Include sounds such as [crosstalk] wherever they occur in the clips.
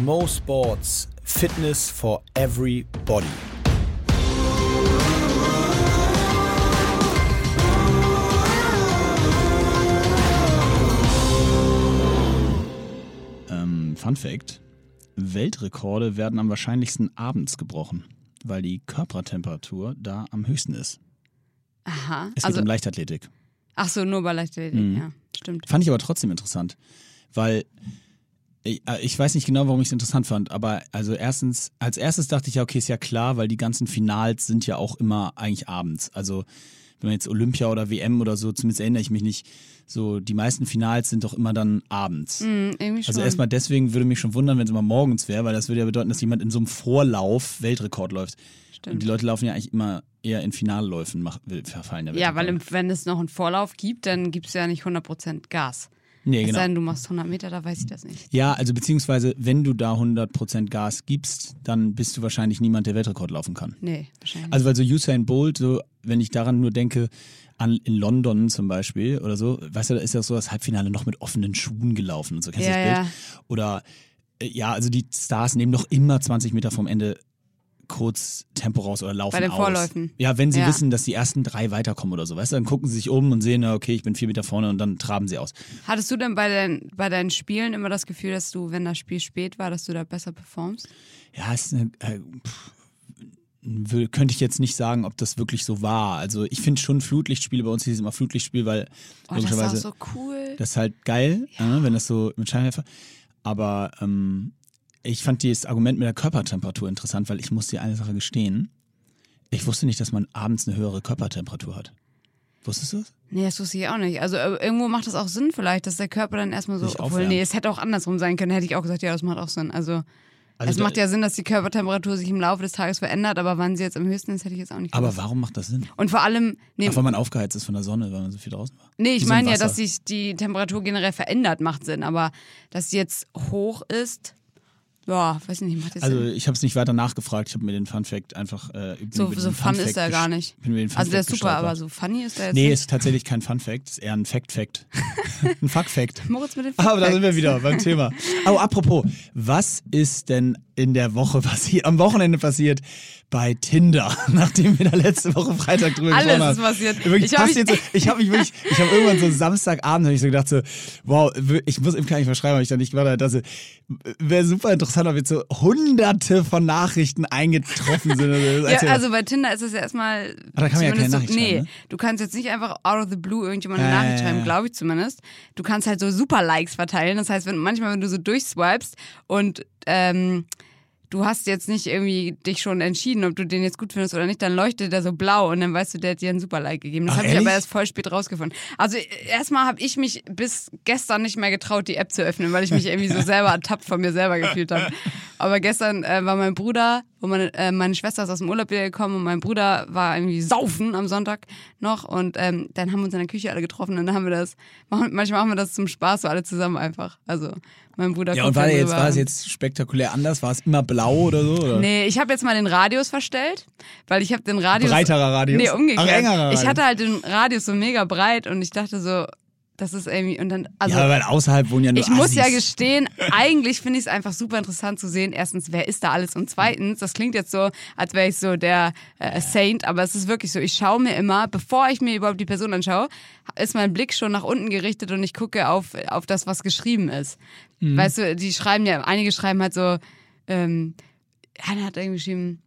Mo Sports Fitness for Everybody. Ähm, Fun Fact: Weltrekorde werden am wahrscheinlichsten abends gebrochen, weil die Körpertemperatur da am höchsten ist. Aha. Es geht Also, um Leichtathletik. ach so, nur bei Leichtathletik, Mhm. ja, stimmt. Fand ich aber trotzdem interessant, weil ich, äh, ich weiß nicht genau, warum ich es interessant fand, aber also erstens, als erstes dachte ich ja, okay, ist ja klar, weil die ganzen Finals sind ja auch immer eigentlich abends. Also wenn man jetzt Olympia oder WM oder so, zumindest erinnere ich mich nicht, so die meisten Finals sind doch immer dann abends. Schon. Also erstmal deswegen würde mich schon wundern, wenn es immer morgens wäre, weil das würde ja bedeuten, dass jemand in so einem Vorlauf Weltrekord läuft. Und die Leute laufen ja eigentlich immer eher in Finalläufen, verfallen der ja, weil Weltrekord. im, wenn es noch einen Vorlauf gibt, dann gibt es ja nicht 100% Gas. Nee, Es genau. sei denn, du machst 100 Meter, da weiß ich das nicht. Ja, also beziehungsweise, wenn du da 100% Gas gibst, dann bist du wahrscheinlich niemand, der Weltrekord laufen kann. Nee, wahrscheinlich. Also weil so Usain Bolt, so, wenn ich daran nur denke, an, in London zum Beispiel oder so, weißt du, da ist ja so das Halbfinale noch mit offenen Schuhen gelaufen und so. Kennst du Ja, das Bild? ja. Oder äh, ja, also die Stars nehmen doch immer 20 Meter vom Ende kurz Tempo raus oder laufen Bei den aus. Vorläufen. Ja, wenn sie Ja. wissen, dass die ersten drei weiterkommen oder so, weißt du, dann gucken sie sich um und sehen, ja, okay, ich bin vier Meter vorne und dann traben sie aus. Hattest du denn bei, dein, bei deinen Spielen immer das Gefühl, dass du, wenn das Spiel spät war, dass du da besser performst? Ja, ist eine, äh, pff, könnte ich jetzt nicht sagen, ob das wirklich so war. Also ich finde schon Flutlichtspiele, bei uns hieß es immer Flutlichtspiel, weil Oh, das ist logischerweise so cool. das ist halt geil, äh, wenn das so mit Scheinwerfer. Aber ähm, ich fand dieses Argument mit der Körpertemperatur interessant, weil ich muss dir eine Sache gestehen. Ich wusste nicht, dass man abends eine höhere Körpertemperatur hat. Wusstest du das? Nee, das wusste ich auch nicht. Also äh, irgendwo macht das auch Sinn vielleicht, dass der Körper dann erstmal so, Sich obwohl, nee, es hätte auch andersrum sein können, hätte ich auch gesagt, ja, das macht auch Sinn. Also, Also es macht ja Sinn, dass die Körpertemperatur sich im Laufe des Tages verändert, aber wann sie jetzt am höchsten ist, hätte ich jetzt auch nicht Aber gewusst. warum macht das Sinn? Und vor allem, nee, Ach, weil man aufgeheizt ist von der Sonne, weil man so viel draußen war. nee ich meine ein ja, dass sich die Temperatur generell verändert, macht Sinn, aber dass sie jetzt hoch ist, ja, weiß nicht, macht jetzt Also Sinn. ich habe es nicht weiter nachgefragt, ich habe mir den Fun Fact einfach äh, So, so fun Fun ist Fact er gar nicht. Also der ist Fact super, aber so funny ist er jetzt Nee, nicht. ist tatsächlich kein Fun Fact, ist eher ein Fact Fact. [laughs] ein Fuck Fact. Moritz mit den Aber da sind wir wieder beim [laughs] Thema. Oh, apropos, was ist denn in der Woche passiert, am Wochenende passiert bei Tinder, [laughs] nachdem wir da letzte Woche Freitag drüber Alles gesprochen haben? ist passiert. Wirklich Ich hab mich- so, ich habe mich wirklich, ich habe irgendwann so Samstagabend hab ich so gedacht so, wow, ich muss ihm gar nicht verschreiben, weil ich da nicht habe, dass wäre super interessant, ob jetzt so hunderte von Nachrichten eingetroffen sind. Also, [laughs] Ja, also bei Tinder ist es ja erstmal. Ah, da kann man ja keine Nachricht so, Nee, ne? du kannst jetzt nicht einfach out of the blue irgendjemand eine Ja, Nachricht schreiben, glaube ich zumindest. Du kannst halt so super Likes verteilen. Das heißt, wenn manchmal, wenn du so durchswipest und ähm, du hast jetzt nicht irgendwie dich schon entschieden, ob du den jetzt gut findest oder nicht, dann leuchtet der so blau und dann weißt du, der hat dir einen super Like gegeben. Das habe ich aber erst voll spät rausgefunden. Also erstmal habe ich mich bis gestern nicht mehr getraut, die App zu öffnen, weil ich mich irgendwie so [laughs] selber ertappt von mir selber gefühlt habe. Aber gestern äh, war mein Bruder und meine, äh, meine Schwester ist aus dem Urlaub wieder gekommen und mein Bruder war irgendwie saufen am Sonntag noch und ähm, dann haben wir uns in der Küche alle getroffen und dann haben wir das, [laughs] manchmal machen wir das zum Spaß so alle zusammen einfach. Also mein Bruder ja, und war, jetzt, war es jetzt spektakulär anders? War es immer blau oder so? Oder? Nee, ich habe jetzt mal den Radius verstellt, weil ich habe den Radius. Breiterer Radius? Nee, umgekehrt. Ach, engerer ich Radius. hatte halt den Radius so mega breit und ich dachte so, das ist irgendwie. Und dann, also. ja, weil außerhalb wohnen ja nur ich muss ja Assis. gestehen, eigentlich finde ich es einfach super interessant zu sehen. Erstens, wer ist da alles? Und zweitens, das klingt jetzt so, als wäre ich so der äh, Saint, aber es ist wirklich so, ich schaue mir immer, bevor ich mir überhaupt die Person anschaue, ist mein Blick schon nach unten gerichtet und ich gucke auf, auf das, was geschrieben ist. Mhm. Weißt du, die schreiben ja, einige schreiben halt so, ähm, einer hat irgendwie geschrieben,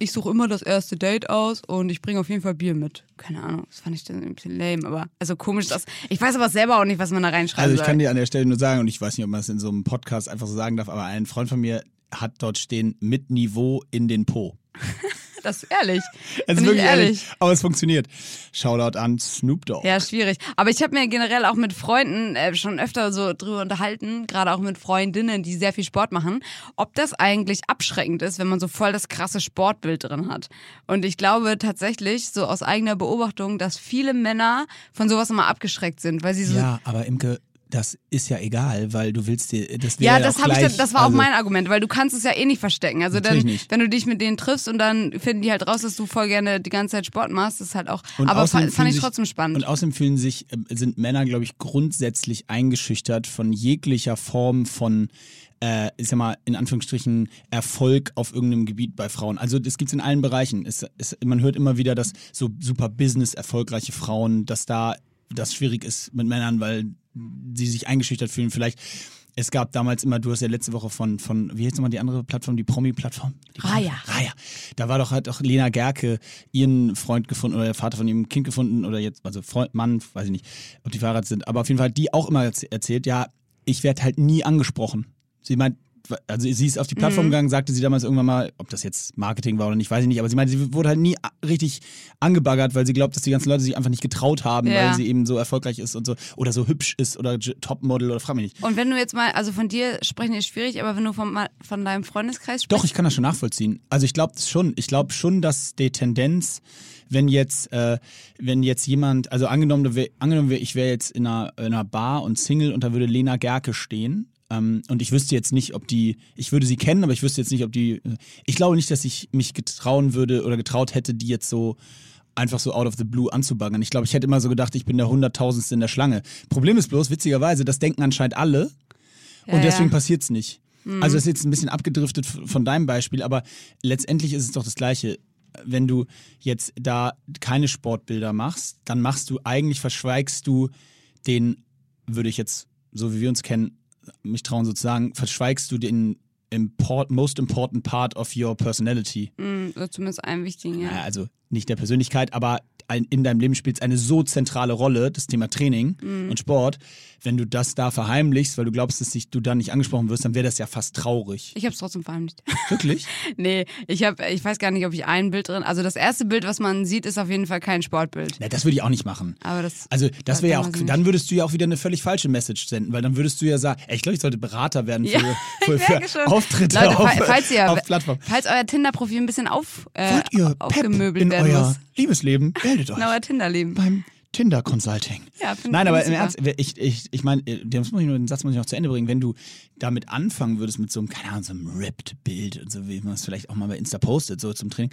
ich suche immer das erste Date aus und ich bringe auf jeden Fall Bier mit. Keine Ahnung, das fand ich dann ein bisschen lame, aber also komisch. Das, ich weiß aber selber auch nicht, was man da reinschreiben Also ich soll. kann dir an der Stelle nur sagen, und ich weiß nicht, ob man es in so einem Podcast einfach so sagen darf, aber ein Freund von mir hat dort stehen mit Niveau in den Po. [laughs] [laughs] Das ist ehrlich. [laughs] Es Bin ist ich wirklich ehrlich. ehrlich. Aber es funktioniert. Shoutout an Snoop Dogg. Ja, schwierig. Aber ich habe mir generell auch mit Freunden äh, schon öfter so drüber unterhalten, gerade auch mit Freundinnen, die sehr viel Sport machen, ob das eigentlich abschreckend ist, wenn man so voll das krasse Sportbild drin hat. Und ich glaube tatsächlich, so aus eigener Beobachtung, dass viele Männer von sowas immer abgeschreckt sind, weil sie so Ja, aber Imke, das ist ja egal, weil du willst dir das Ja, ja das auch habe ich dann, das war also, auch mein Argument, weil du kannst es ja eh nicht verstecken. Also dann, nicht. wenn du dich mit denen triffst und dann finden die halt raus, dass du voll gerne die ganze Zeit Sport machst, das ist halt auch. Und aber fand fühlen ich sich- trotzdem spannend. Und außerdem fühlen sich, äh, sind Männer, glaube ich, grundsätzlich eingeschüchtert von jeglicher Form von äh, ist ja mal in Anführungsstrichen Erfolg auf irgendeinem Gebiet bei Frauen. Also das gibt's in allen Bereichen. Es, es, man hört immer wieder, dass so super Business erfolgreiche Frauen, dass da das schwierig ist mit Männern, weil sie sich eingeschüchtert fühlen. Vielleicht es gab damals immer, du hast ja letzte Woche von, von wie heißt nochmal die andere Plattform, die Promi-Plattform? Die Raya. Raya. Da war doch halt auch Lena Gerke ihren Freund gefunden oder der Vater von ihrem Kind gefunden oder jetzt, also Freund, Mann, weiß ich nicht, ob die verheiratet sind. Aber auf jeden Fall, die auch immer erzählt, ja, ich werde halt nie angesprochen. Sie meint, also sie ist auf die Plattform Mhm. gegangen, sagte sie damals irgendwann mal, ob das jetzt Marketing war oder nicht, weiß ich nicht, aber sie meinte, sie wurde halt nie richtig angebaggert, weil sie glaubt, dass die ganzen Leute sich einfach nicht getraut haben, Ja. weil sie eben so erfolgreich ist und so oder so hübsch ist oder Topmodel oder frag mich nicht. Und wenn du jetzt mal, also von dir sprechen ist schwierig, aber wenn du von, von deinem Freundeskreis Doch, sprichst. ich kann das schon nachvollziehen. Also ich glaube schon. Ich glaube schon, dass die Tendenz, wenn jetzt, äh, wenn jetzt jemand, also angenommen, angenommen ich wäre jetzt in einer, in einer Bar und Single und da würde Lena Gerke stehen. Ähm, und ich wüsste jetzt nicht, ob die, ich würde sie kennen, aber ich wüsste jetzt nicht, ob die, ich glaube nicht, dass ich mich getrauen würde oder getraut hätte, die jetzt so einfach so out of the blue anzubaggern. Ich glaube, ich hätte immer so gedacht, ich bin der Hunderttausendste in der Schlange. Problem ist bloß, witzigerweise, das denken anscheinend alle. Ja, Und deswegen ja. passiert's nicht. Also das ist jetzt ein bisschen abgedriftet von deinem Beispiel, aber letztendlich ist es doch das Gleiche. Wenn du jetzt da keine Sportbilder machst, dann machst du eigentlich, verschweigst du den, würde ich jetzt, so wie wir uns kennen, mich trauen sozusagen, verschweigst du den import, most important part of your personality. Mm, oder zumindest einen wichtigen, ja. Naja, also nicht der Persönlichkeit, aber ein, in deinem Leben spielt es eine so zentrale Rolle, das Thema Training Mhm. und Sport. Wenn du das da verheimlichst, weil du glaubst, dass dich, du da nicht angesprochen wirst, dann wäre das ja fast traurig. Ich hab's trotzdem verheimlicht. Wirklich? [laughs] nee, ich hab, ich weiß gar nicht, ob ich ein Bild drin. Also das erste Bild, was man sieht, ist auf jeden Fall kein Sportbild. Na, das würde ich auch nicht machen. Aber das. Also das wäre ja auch, dann würdest du ja auch wieder eine völlig falsche Message senden, weil dann würdest du ja sagen, ey, ich glaube, ich sollte Berater werden für, Ja, für, [laughs] für. Auftritte Leute, auf, fa- falls ihr, auf Plattform. falls euer Tinder-Profil ein bisschen auf, äh, Wollt ihr aufgemöbelt in werden euer muss. Liebesleben? Meldet [laughs] euch In euer Tinder-Leben. beim Tinder Consulting. Ja, Nein, aber im. Ernst, ich, ich, ich meine, das muss ich nur, den Satz muss ich noch zu Ende bringen. Wenn du damit anfangen würdest mit so einem, keine Ahnung, so einem Ripped-Bild und so, wie man es vielleicht auch mal bei Insta postet, so zum Training,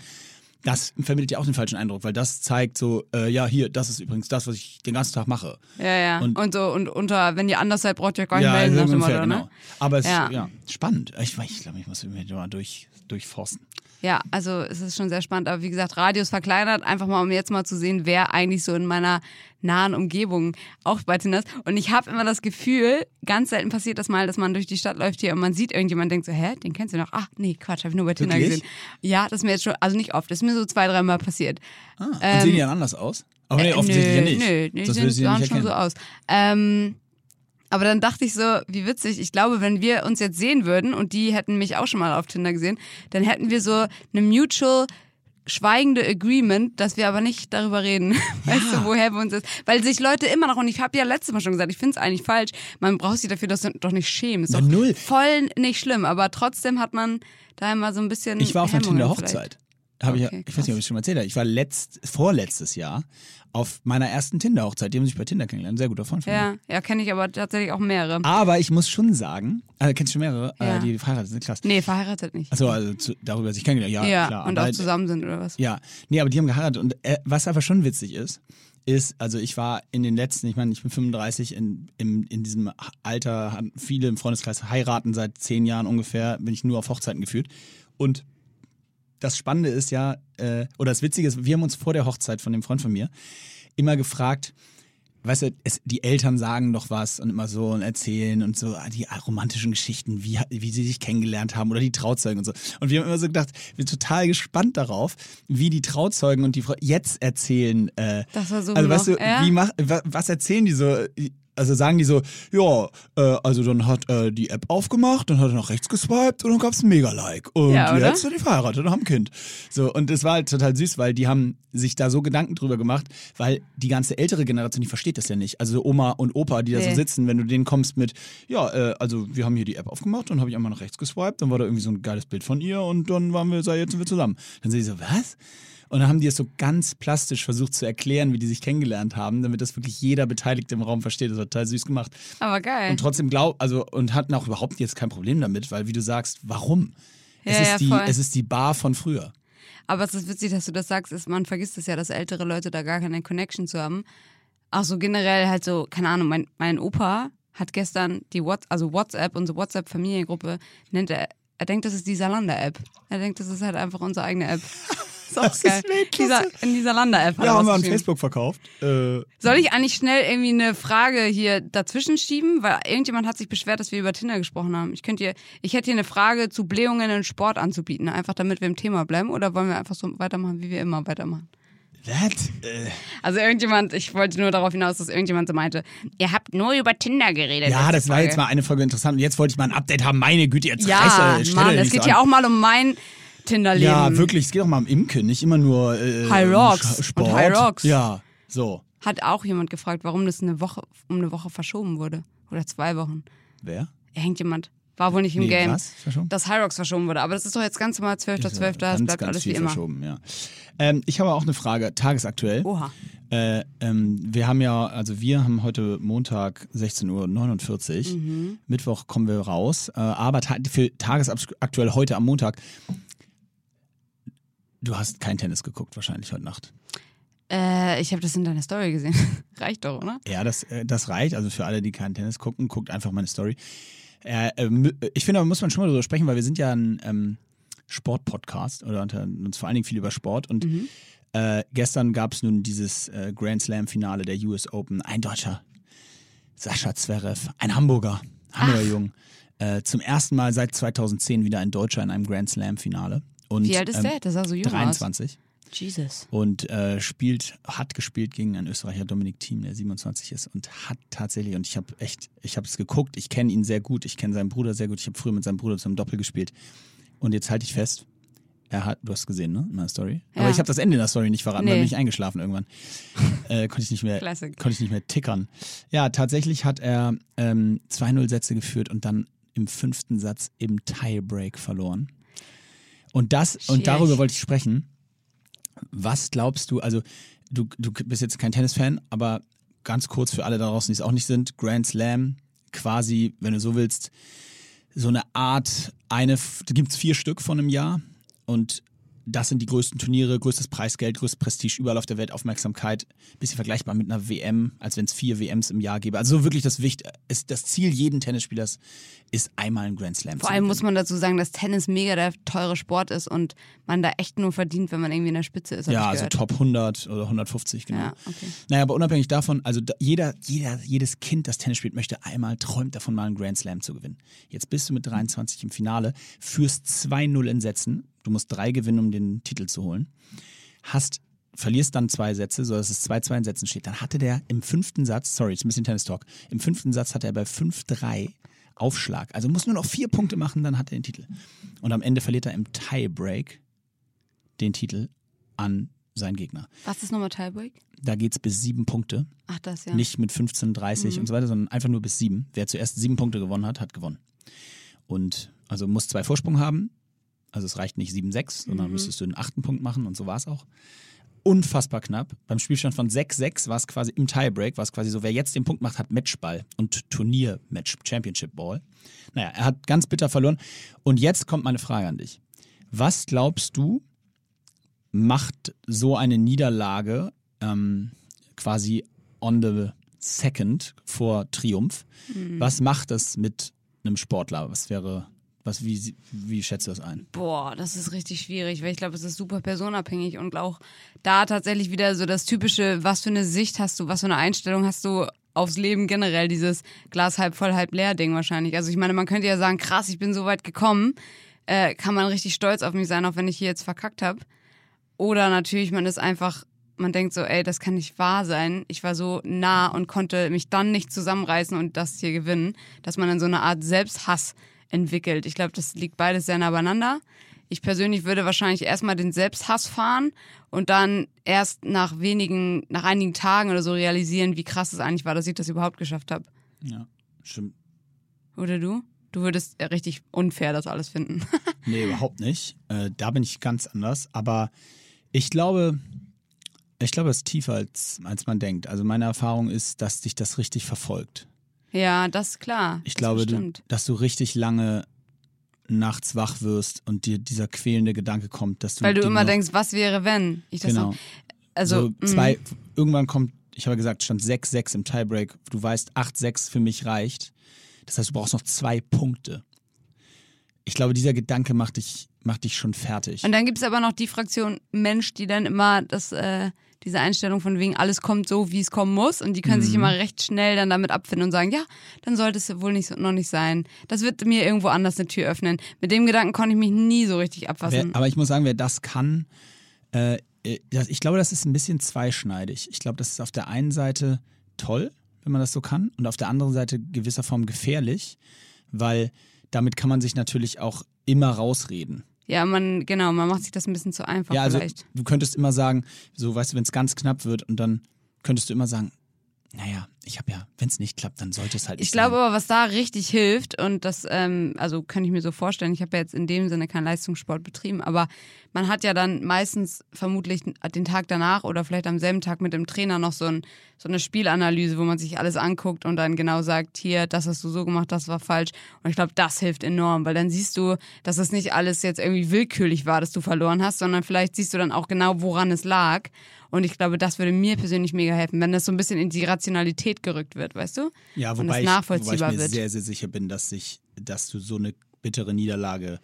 das vermittelt ja auch den falschen Eindruck, weil das zeigt so, äh, ja, hier, das ist übrigens das, was ich den ganzen Tag mache. Ja, ja. Und- Und, so, und unter, wenn ihr anders seid, braucht ihr euch gar nicht ja, melden, ungefähr, Motto, genau. ne? Aber es ist Ja. ja, spannend. Ich, ich glaube, ich muss mir mal durch, durchforsten. Ja, also es ist schon sehr spannend. Aber wie gesagt, Radius verkleinert, einfach mal, um jetzt mal zu sehen, wer eigentlich so in meiner nahen Umgebung auch bei Tinder ist. Und ich habe immer das Gefühl, ganz selten passiert das mal, dass man durch die Stadt läuft hier und man sieht irgendjemand denkt so, hä, den kennst du noch? Ach, nee, Quatsch, habe ich nur bei Tinder Wirklich? gesehen. Ja, das ist mir jetzt schon, also nicht oft, das ist mir so zwei, dreimal passiert. Ah, und sehen die dann anders aus? Aber nee, Äh, offensichtlich nö, ja nicht. Nö, nee, die sehen, sahen schon so aus. Ähm, aber dann dachte ich so, wie witzig. Ich glaube, wenn wir uns jetzt sehen würden und die hätten mich auch schon mal auf Tinder gesehen, dann hätten wir so eine mutual schweigende Agreement, dass wir aber nicht darüber reden. [laughs] Weißt du, woher wir uns ist? Weil sich Leute immer noch, und ich habe ja letztes Mal schon gesagt, ich finde es eigentlich falsch, man braucht sich dafür das doch nicht schämen. Ist Na, doch null. voll nicht schlimm, aber trotzdem hat man da immer so ein bisschen. Ich war auf einer Tinder-Hochzeit. Hab ich, ja- Okay, ich weiß nicht, ob ich schon mal erzählt habe. Ich war letzt, vorletztes Jahr auf meiner ersten Tinder-Hochzeit. Die haben sich bei Tinder kennengelernt. Sehr guter Freund von mir. Ja, ja, kenne ich aber tatsächlich auch mehrere. Aber ich muss schon sagen, äh, kennst du schon mehrere, Ja. äh, die verheiratet sind, krass. Nee, verheiratet nicht. Achso, also zu, darüber sich kennengelernt. Ja, ja, klar. und auch zusammen sind oder was? Ja, nee, aber die haben geheiratet. Und äh, was aber schon witzig ist, ist, also ich war in den letzten, ich meine, ich bin 35, in, in, in diesem Alter, viele im Freundeskreis heiraten seit zehn Jahren ungefähr, bin ich nur auf Hochzeiten geführt. Und das Spannende ist ja, äh, oder das Witzige ist, wir haben uns vor der Hochzeit von dem Freund von mir immer gefragt, weißt du, es, die Eltern sagen doch was und immer so und erzählen und so ah, die romantischen Geschichten, wie, wie sie sich kennengelernt haben oder die Trauzeugen und so. Und wir haben immer so gedacht, wir sind total gespannt darauf, wie die Trauzeugen und die Frau jetzt erzählen. Äh, Das war so also weißt du, ja? wie mach, wa- was erzählen die so? Also sagen die so, ja, äh, also dann hat äh, die App aufgemacht, dann hat er nach rechts geswiped und dann gab's ein Mega-Like. Und Ja, jetzt sind die verheiratet und haben ein Kind. So, und es war halt total süß, weil die haben sich da so Gedanken drüber gemacht, weil die ganze ältere Generation, die versteht das ja nicht. Also Oma und Opa, die da so Nee. sitzen, wenn du denen kommst mit, ja, äh, also wir haben hier die App aufgemacht, dann habe ich einmal nach rechts geswiped, dann war da irgendwie so ein geiles Bild von ihr und dann waren wir, jetzt sind wir zusammen. Dann sind die so, was? Und dann haben die es so ganz plastisch versucht zu erklären, wie die sich kennengelernt haben, damit das wirklich jeder Beteiligte im Raum versteht. Das war total süß gemacht. Aber geil. Und trotzdem glaub, also und hatten auch überhaupt jetzt kein Problem damit, weil wie du sagst, warum? es, Ja, ist ja, die, voll. es ist die Bar von früher. Aber es ist witzig, dass du das sagst. Ist, man vergisst es ja, dass ältere Leute da gar keine Connection zu haben. Auch so generell halt so, keine Ahnung, mein, mein Opa hat gestern die What also WhatsApp, unsere WhatsApp-Familiengruppe, nennt er, er denkt, das ist die Salander-App. Er denkt, das ist halt einfach unsere eigene App. [laughs] Ist auch Das ist geil. Weltklasse. Dieser, in dieser Lander-App. Ja, haben wir an. Facebook verkauft. Äh, Soll ich eigentlich schnell irgendwie eine Frage hier dazwischen schieben? Weil irgendjemand hat sich beschwert, dass wir über Tinder gesprochen haben. Ich könnte hier, ich hätte hier eine Frage zu Blähungen in Sport anzubieten, einfach damit wir im Thema bleiben. Oder wollen wir einfach so weitermachen, wie wir immer weitermachen? that? Äh, Also irgendjemand, ich wollte nur darauf hinaus, dass irgendjemand so meinte, ihr habt nur über Tinder geredet. ja, das war Folge. jetzt mal eine Folge interessant. Und jetzt wollte ich mal ein Update haben. Meine Güte, jetzt Ja, Mann, es so geht an. ja auch mal um mein Tinder-Leben. Ja, wirklich. Es geht auch mal um Imken, nicht immer nur äh, High Rocks Sch- und Sport. High Rocks. Ja, so. Hat auch jemand gefragt, warum das eine Woche, um eine Woche verschoben wurde. Oder zwei Wochen. Wer? Irgendjemand. War wohl nicht im Nee, Game. was? Verschoben? Dass Rocks verschoben wurde. Aber das ist doch jetzt ganz normal 12.12. Das ganz, bleibt alles wie immer. verschoben, ja. Ähm, ich habe auch eine Frage, tagesaktuell. Oha. Äh, ähm, wir haben ja, also wir haben heute Montag 16.49 Uhr. Mhm. Mittwoch kommen wir raus. Äh, aber ta für tagesaktuell heute am Montag. Du hast kein Tennis geguckt, wahrscheinlich heute Nacht. Äh, ich habe das in deiner Story gesehen. [laughs] Reicht doch, oder? Ja, das, äh, das reicht. Also für alle, die keinen Tennis gucken, guckt einfach meine Story. Äh, äh, mü- ich finde, da muss man schon mal drüber sprechen, weil wir sind ja ein ähm, Sport-Podcast oder unter uns vor allen Dingen viel über Sport. Und äh, gestern gab es nun dieses äh, Grand Slam-Finale der US Open. Ein Deutscher, Sascha Zverev, ein Hamburger, Hamburger Jung. Äh, zum ersten Mal seit 2010 wieder ein Deutscher in einem Grand Slam-Finale. Und, Wie alt ist ähm, der? Der sah so jung 23 aus. Jesus. und äh, spielt, hat gespielt gegen einen Österreicher Dominik Thiem, der 27 ist und hat tatsächlich, und ich habe echt, ich habe es geguckt, ich kenne ihn sehr gut, ich kenne seinen Bruder sehr gut, ich habe früher mit seinem Bruder zusammen Doppel gespielt und jetzt halte ich fest, er hat, du hast gesehen, ne, in meiner Story, aber Ja. ich habe das Ende in der Story nicht verraten, weil Nee. bin ich eingeschlafen irgendwann, [laughs] äh, konnte ich nicht mehr, Classic. konnte ich nicht mehr tickern. Ja, tatsächlich hat er ähm, 2-0 Sätze geführt und dann im fünften Satz im Tiebreak verloren. Und das, und Schwierig. darüber wollte ich sprechen. Was glaubst du, also du, du bist jetzt kein Tennisfan, aber ganz kurz für alle da draußen, die es auch nicht sind, Grand Slam, quasi, wenn du so willst, so eine Art, eine, da gibt es vier Stück von einem Jahr und das sind die größten Turniere, größtes Preisgeld, größtes Prestige, überall auf der Welt Aufmerksamkeit. Bisschen vergleichbar mit einer WM, als wenn es vier WMs im Jahr gäbe. Also so wirklich das Wicht, ist das Ziel jeden Tennisspielers ist einmal ein Grand Slam. Vor allem muss man dazu sagen, dass Tennis mega der teure Sport ist und man da echt nur verdient, wenn man irgendwie in der Spitze ist. Ja, also. Top 100 oder 150, genau. Ja, okay. Naja, aber unabhängig davon, also jeder, jeder, jedes Kind, das Tennis spielt, möchte einmal, träumt davon, mal einen Grand Slam zu gewinnen. Jetzt bist du mit 23 im Finale, führst 2-0 in Sätzen, du musst drei gewinnen, um den Titel zu holen, hast, verlierst dann zwei Sätze, sodass es 2-2 in Sätzen steht. Dann hatte der im fünften Satz, sorry, jetzt ein bisschen Tennis-Talk, im fünften Satz hatte er bei 5-3 Aufschlag. Also muss nur noch vier Punkte machen, dann hat er den Titel. Und am Ende verliert er im Tiebreak den Titel an seinen Gegner. Was ist nochmal Tiebreak? Da geht's bis sieben Punkte. Ach, das ja. Mhm. Nicht mit 15, 30 und so weiter, sondern einfach nur bis sieben. Wer zuerst sieben Punkte gewonnen hat, hat gewonnen. Und also muss zwei Vorsprung haben. Also es reicht nicht 7-6, sondern Mhm. müsstest du den achten Punkt machen und so war es auch. Unfassbar knapp. Beim Spielstand von 6-6 war es quasi im Tiebreak, war es quasi so, wer jetzt den Punkt macht, hat Matchball und Turniermatch, Championship Ball. Naja, er hat ganz bitter verloren. Und jetzt kommt meine Frage an dich. Was glaubst du, macht so eine Niederlage ähm, quasi on the second vor Triumph. Was macht das mit einem Sportler? Was wäre, was, wie, wie schätzt du das ein? Boah, das ist richtig schwierig, weil ich glaube, es ist super personabhängig und auch da tatsächlich wieder so das typische, was für eine Sicht hast du, was für eine Einstellung hast du aufs Leben generell, dieses Glas halb voll, halb leer Ding wahrscheinlich. Also ich meine, man könnte ja sagen, krass, ich bin so weit gekommen, äh, kann man richtig stolz auf mich sein, auch wenn ich hier jetzt verkackt habe. Oder natürlich, man ist einfach, man denkt so, ey, das kann nicht wahr sein. Ich war so nah und konnte mich dann nicht zusammenreißen und das hier gewinnen, dass man dann so eine Art Selbsthass entwickelt. Ich glaube, das liegt beides sehr nah beieinander. Ich persönlich würde wahrscheinlich erstmal den Selbsthass fahren und dann erst nach wenigen, nach einigen Tagen oder so realisieren, wie krass es eigentlich war, dass ich das überhaupt geschafft habe. Ja, stimmt. Oder du? Du würdest äh, richtig unfair das alles finden. [laughs] Nee, überhaupt nicht. Äh, da bin ich ganz anders. Aber ich glaube, ich glaube, es ist tiefer als, als man denkt. Also meine Erfahrung ist, dass dich das richtig verfolgt. Ja, das ist klar. Ich das glaube, du, dass du richtig lange nachts wach wirst und dir dieser quälende Gedanke kommt, dass du Weil du immer denkst, was wäre, wenn ich das genau. noch, also so zwei, irgendwann kommt ich habe gesagt, stand 6-6 im Tiebreak. Du weißt, 8-6 für mich reicht. Das heißt, du brauchst noch zwei Punkte. Ich glaube, dieser Gedanke macht dich, macht dich schon fertig. Und dann gibt es aber noch die Fraktion Mensch, die dann immer das, äh, diese Einstellung von wegen, alles kommt so, wie es kommen muss. Und die können sich immer recht schnell dann damit abfinden und sagen, ja, dann sollte es wohl nicht, noch nicht sein. Das wird mir irgendwo anders eine Tür öffnen. Mit dem Gedanken konnte ich mich nie so richtig Wer, abfassen. aber ich muss sagen, wer das kann, äh, äh, ich glaube, das ist ein bisschen zweischneidig. Ich glaube, das ist auf der einen Seite toll, wenn man das so kann, und auf der anderen Seite gewisser Form gefährlich, weil damit kann man sich natürlich auch immer rausreden. Ja, man, genau, man macht sich das ein bisschen zu einfach ja, also vielleicht. du könntest immer sagen, so weißt du, wenn es ganz knapp wird und dann könntest du immer sagen, naja, ich habe ja, wenn es nicht klappt, dann sollte es halt nicht Ich glaube aber, was da richtig hilft, und das, ähm, also kann ich mir so vorstellen, ich habe ja jetzt in dem Sinne keinen Leistungssport betrieben, aber man hat ja dann meistens vermutlich den Tag danach oder vielleicht am selben Tag mit dem Trainer noch so, ein, so eine Spielanalyse, wo man sich alles anguckt und dann genau sagt, hier, das hast du so gemacht, das war falsch. Und ich glaube, das hilft enorm, weil dann siehst du, dass es nicht alles jetzt irgendwie willkürlich war, dass du verloren hast, sondern vielleicht siehst du dann auch genau, woran es lag. Und ich glaube, das würde mir persönlich mega helfen, wenn das so ein bisschen in die Rationalität gerückt wird, weißt du? Ja, und wobei ich, wobei ich mir wird. sehr, sehr sicher bin, dass, sich, dass du so eine bittere Niederlage,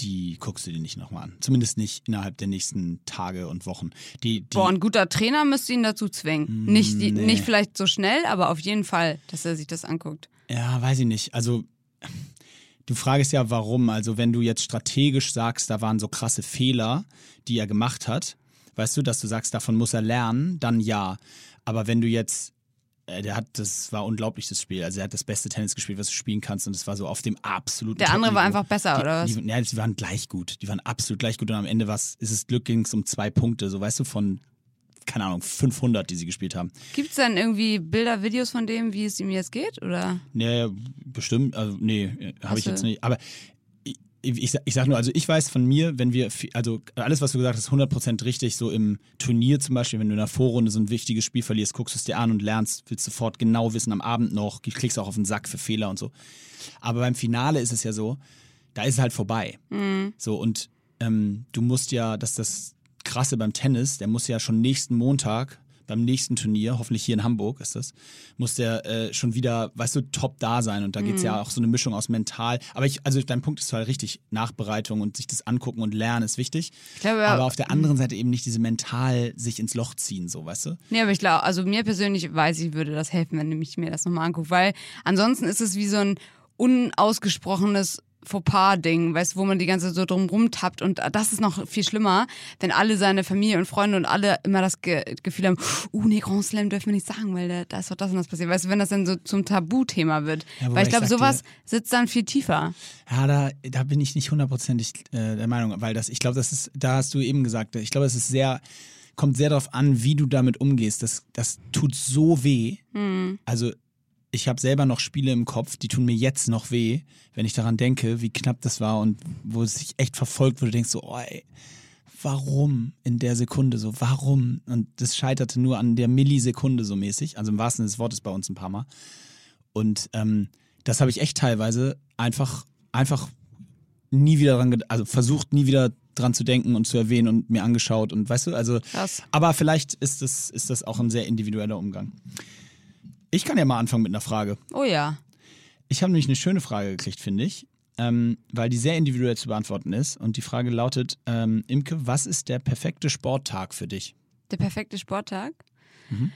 die guckst du dir nicht nochmal an. Zumindest nicht innerhalb der nächsten Tage und Wochen. Die, die, Boah, ein guter Trainer müsste ihn dazu zwingen. Nicht, die, nee. nicht vielleicht so schnell, aber auf jeden Fall, dass er sich das anguckt. Ja, weiß ich nicht. Also, du fragst ja, warum. Also, wenn du jetzt strategisch sagst, da waren so krasse Fehler, die er gemacht hat, weißt du, dass du sagst, davon muss er lernen, dann ja. Aber wenn du jetzt, der hat, das war unglaublich, das Spiel. Also, er hat das beste Tennis gespielt, was du spielen kannst, und es war so auf dem absoluten Der andere war einfach besser, die, oder was? Die, ja, die waren gleich gut. Die waren absolut gleich gut. Und am Ende was, ist es Glück, ging es um zwei Punkte, so weißt du, von, keine Ahnung, 500, die sie gespielt haben. Gibt es denn irgendwie Bilder, Videos von dem, wie es ihm jetzt geht? Oder? Nee, bestimmt, also nee, habe ich jetzt nicht. Aber ich, ich, sag- ich sag nur, also ich weiß von mir, wenn wir, also alles, was du gesagt hast, 100% richtig, so im Turnier zum Beispiel, wenn du in der Vorrunde so ein wichtiges Spiel verlierst, guckst du es dir an und lernst, willst sofort genau wissen, am Abend noch, klickst auch auf den Sack für Fehler und so. Aber beim Finale ist es ja so, da ist es halt vorbei. So, und ähm, du musst ja, dass das Krasse beim Tennis, der muss ja schon nächsten Montag, beim nächsten Turnier, hoffentlich hier in Hamburg ist das, muss der äh, schon wieder, weißt du, top da sein. Und da geht's ja auch so eine Mischung aus mental. Aber ich, also dein Punkt ist total richtig. Nachbereitung und sich das angucken und lernen ist wichtig. Ich glaube, aber auf der anderen Seite eben nicht diese mental sich ins Loch ziehen, so, weißt du? Nee, aber ich glaube, also mir persönlich weiß ich, würde das helfen, wenn ich mir das nochmal angucke, weil ansonsten ist es wie so ein unausgesprochenes Fauxpas-Ding, weißt du, wo man die ganze Zeit so drum rumtappt und das ist noch viel schlimmer, wenn alle seine Familie und Freunde und alle immer das Ge Gefühl haben, uh, nee, Grand Slam dürfen wir nicht sagen, weil da, da ist doch das und das passiert, weißt du, wenn das dann so zum Tabuthema wird. Ja, weil ich glaube, sowas dir- sitzt dann viel tiefer. Ja, da, da bin ich nicht hundertprozentig äh, der Meinung, weil das, ich glaube, das ist, da hast du eben gesagt, ich glaube, es ist sehr, kommt sehr darauf an, wie du damit umgehst. Das, das tut so weh. Also, ich habe selber noch Spiele im Kopf, die tun mir jetzt noch weh, wenn ich daran denke, wie knapp das war und wo es sich echt verfolgt, du denkst so, oh, ey, warum in der Sekunde so, warum? Und das scheiterte nur an der Millisekunde so mäßig, also im wahrsten Sinne des Wortes bei uns ein paar Mal. Und ähm, das habe ich echt teilweise einfach, einfach nie wieder dran, also versucht nie wieder dran zu denken und zu erwähnen und mir angeschaut und weißt du, also, Krass. aber vielleicht ist das, ist das auch ein sehr individueller Umgang. Ich kann ja mal anfangen mit einer Frage. Oh ja. Ich habe nämlich eine schöne Frage gekriegt, finde ich, ähm, weil die sehr individuell zu beantworten ist. Und die Frage lautet, ähm, Imke, was ist der perfekte Sporttag für dich? Der perfekte Sporttag? Mhm.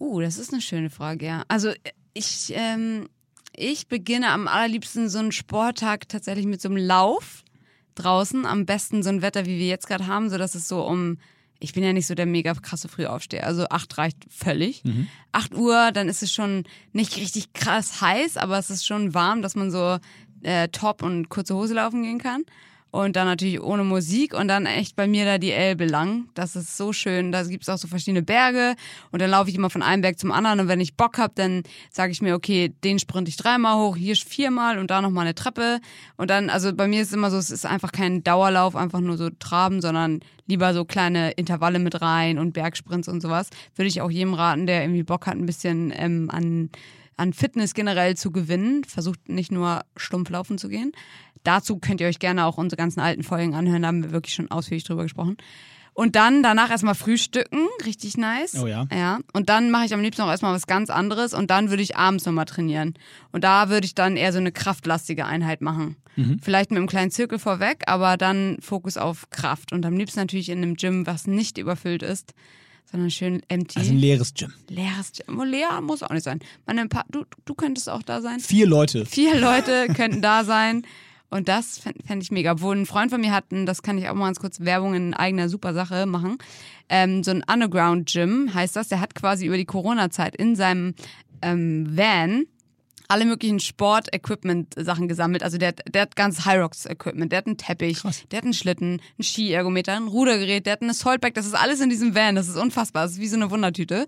Uh, das ist eine schöne Frage, ja. Also ich, ähm, ich beginne am allerliebsten so einen Sporttag tatsächlich mit so einem Lauf draußen. Am besten so ein Wetter, wie wir jetzt gerade haben, so dass es so um, ich bin ja nicht so der mega krasse Frühaufsteher, also acht reicht völlig. Acht Uhr, dann ist es schon nicht richtig krass heiß, aber es ist schon warm, dass man so äh, Top und kurze Hose laufen gehen kann. Und dann natürlich ohne Musik und dann echt bei mir da die Elbe lang. Das ist so schön. Da gibt es auch so verschiedene Berge und dann laufe ich immer von einem Berg zum anderen und wenn ich Bock habe, dann sage ich mir, okay, den sprinte ich dreimal hoch, hier viermal und da nochmal eine Treppe. Und dann, also bei mir ist es immer so, es ist einfach kein Dauerlauf, einfach nur so Traben, sondern lieber so kleine Intervalle mit rein und Bergsprints und sowas. Würde ich auch jedem raten, der irgendwie Bock hat, ein bisschen ähm, an an Fitness generell zu gewinnen. Versucht nicht nur stumpf laufen zu gehen. Dazu könnt ihr euch gerne auch unsere ganzen alten Folgen anhören, da haben wir wirklich schon ausführlich drüber gesprochen. Und dann danach erstmal frühstücken, richtig nice. Oh ja. Ja. Und dann mache ich am liebsten auch erstmal was ganz anderes und dann würde ich abends nochmal trainieren. Und da würde ich dann eher so eine kraftlastige Einheit machen. Mhm. Vielleicht mit einem kleinen Zirkel vorweg, aber dann Fokus auf Kraft. Und am liebsten natürlich in einem Gym, was nicht überfüllt ist, sondern schön empty. Also ein leeres Gym. Leeres Gym. Leer muss auch nicht sein. Meine pa du, du könntest auch da sein. Vier Leute. Vier Leute könnten da sein. Und das fände fänd ich mega. Obwohl ein Freund von mir hatten, das kann ich auch mal ganz kurz Werbung in eigener super Sache machen. Ähm, so ein Underground Gym heißt das. Der hat quasi über die Corona-Zeit in seinem ähm, Van alle möglichen Sport-Equipment-Sachen gesammelt. Also der, der hat ganz Hyrox-Equipment, der hat einen Teppich, Krass. der hat einen Schlitten, ein Skiergometer, ein Rudergerät, der hat eine Saltback, das ist alles in diesem Van, das ist unfassbar, das ist wie so eine Wundertüte.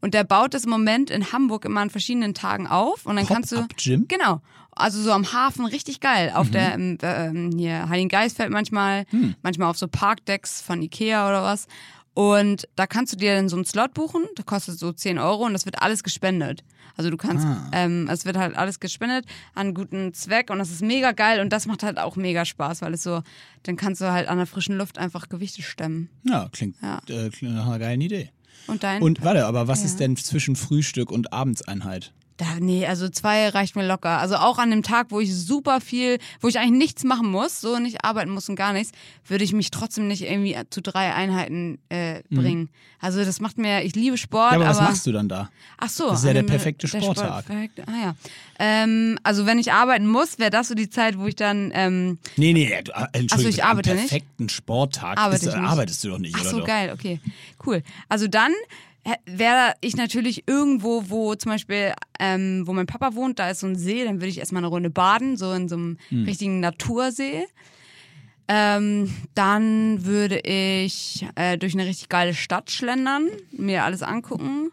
Und der baut das im Moment in Hamburg immer an verschiedenen Tagen auf und dann kannst du... Pop-up-Gym? Genau. Also so am Hafen richtig geil. Auf der ähm, ähm, hier Heiligengeistfeld manchmal, manchmal auf so Parkdecks von Ikea oder was. Und da kannst du dir dann so einen Slot buchen, der kostet so 10 Euro und das wird alles gespendet. Also du kannst, ähm, es wird halt alles gespendet an guten Zweck und das ist mega geil und das macht halt auch mega Spaß, weil es so, dann kannst du halt an der frischen Luft einfach Gewichte stemmen. Ja, klingt, Ja. Äh, klingt nach einer geilen Idee. Und dein? Und warte, aber was ist denn zwischen Frühstück und Abendseinheit? Da, nee, also zwei reicht mir locker. Also auch an dem Tag, wo ich super viel, wo ich eigentlich nichts machen muss, so nicht arbeiten muss und gar nichts, würde ich mich trotzdem nicht irgendwie zu drei Einheiten äh, bringen. Also das macht mir, ich liebe Sport, Mhm. Ja, aber was aber machst du dann da? ach so, Das ist ja der perfekte der Sporttag. perfekte- ah ja. Ähm, also wenn ich arbeiten muss, wäre das so die Zeit, wo ich dann ähm, Nee, nee, du, äh, Entschuldigung, ich arbeite am nicht? perfekten Sporttag Arbeite ist, ich nicht. arbeitest du doch nicht, Ach oder so, doch? geil, okay. Cool. Also dann wäre ich natürlich irgendwo, wo zum Beispiel, ähm, wo mein Papa wohnt, da ist so ein See, dann würde ich erstmal eine Runde baden, so in so einem Hm. richtigen Natursee. Ähm, dann würde ich äh, durch eine richtig geile Stadt schlendern, mir alles angucken.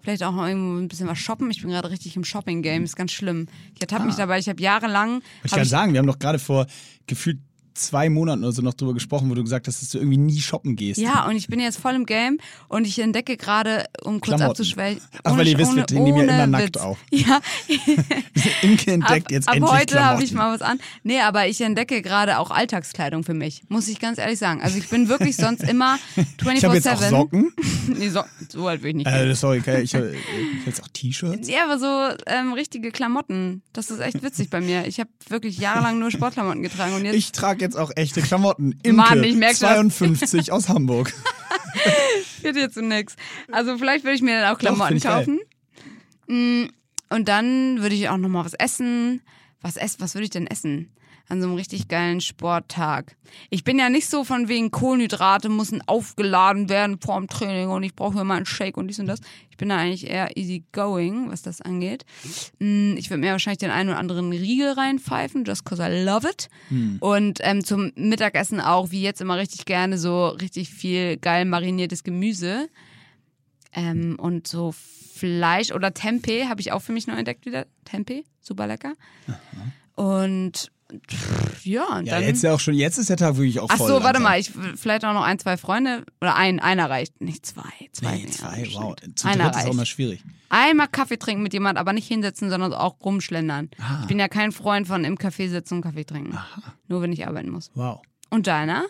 Vielleicht auch noch irgendwo ein bisschen was shoppen. Ich bin gerade richtig im Shopping-Game, ist ganz schlimm. Ich ertappe mich dabei, ich habe jahrelang. Ich kann sagen, wir haben doch gerade vor gefühlt zwei Monaten oder so noch drüber gesprochen, wo du gesagt hast, dass du irgendwie nie shoppen gehst. Ja, und ich bin jetzt voll im Game und ich entdecke gerade, um kurz Klamotten. abzuschwächen. Ach, weil ihr wisst, wir nehmen ja immer nackt auf. [laughs] Ja, [laughs] Imke entdeckt ab, jetzt ab endlich heute habe ich mal was an. Nee, aber ich entdecke gerade auch Alltagskleidung für mich, muss ich ganz ehrlich sagen. Also ich bin wirklich sonst immer 24-7. [laughs] Ich habe jetzt auch Socken. nee, so, so alt will ich nicht. Äh, sorry, okay, ich habe ich hab jetzt auch T-Shirts. Ja, aber so ähm, richtige Klamotten. Das ist echt witzig bei mir. Ich habe wirklich jahrelang nur Sportklamotten getragen und jetzt Ich trage jetzt auch echte Klamotten. Imke, Mann, ich merk schon. 52 aus Hamburg. [laughs] wird jetzt nix. Also vielleicht würde ich mir dann auch Doch, Klamotten geil. kaufen. Mm, Und dann würde ich auch noch mal was essen. Was ess, was würde ich denn essen? An so einem richtig geilen Sporttag. Ich bin ja nicht so von wegen Kohlenhydrate müssen aufgeladen werden vorm Training und ich brauche hier mal einen Shake und dies und das. Ich bin da eigentlich eher easy going, was das angeht. Mm, Ich würde mir wahrscheinlich den einen oder anderen Riegel reinpfeifen, just cause I love it. Und ähm, zum Mittagessen auch, wie jetzt immer richtig gerne, so richtig viel geil mariniertes Gemüse. Ähm, und so Fleisch oder Tempeh habe ich auch für mich neu entdeckt wieder. Tempeh, super lecker. Und pff, ja, und Ja, dann. jetzt ja auch schon, jetzt ist der Tag wirklich auch Ach voll. so, warte mal, ich vielleicht auch noch ein, zwei Freunde oder ein, einer reicht, nicht zwei, zwei. Nee, zwei, bestimmt. wow. Zu einer dritt ist auch reicht. immer schwierig. Einmal Kaffee trinken mit jemand, aber nicht hinsetzen, sondern auch rumschlendern. Ah. Ich bin ja kein Freund von im Café sitzen und Kaffee trinken. Nur wenn ich arbeiten muss. Wow. Und deiner?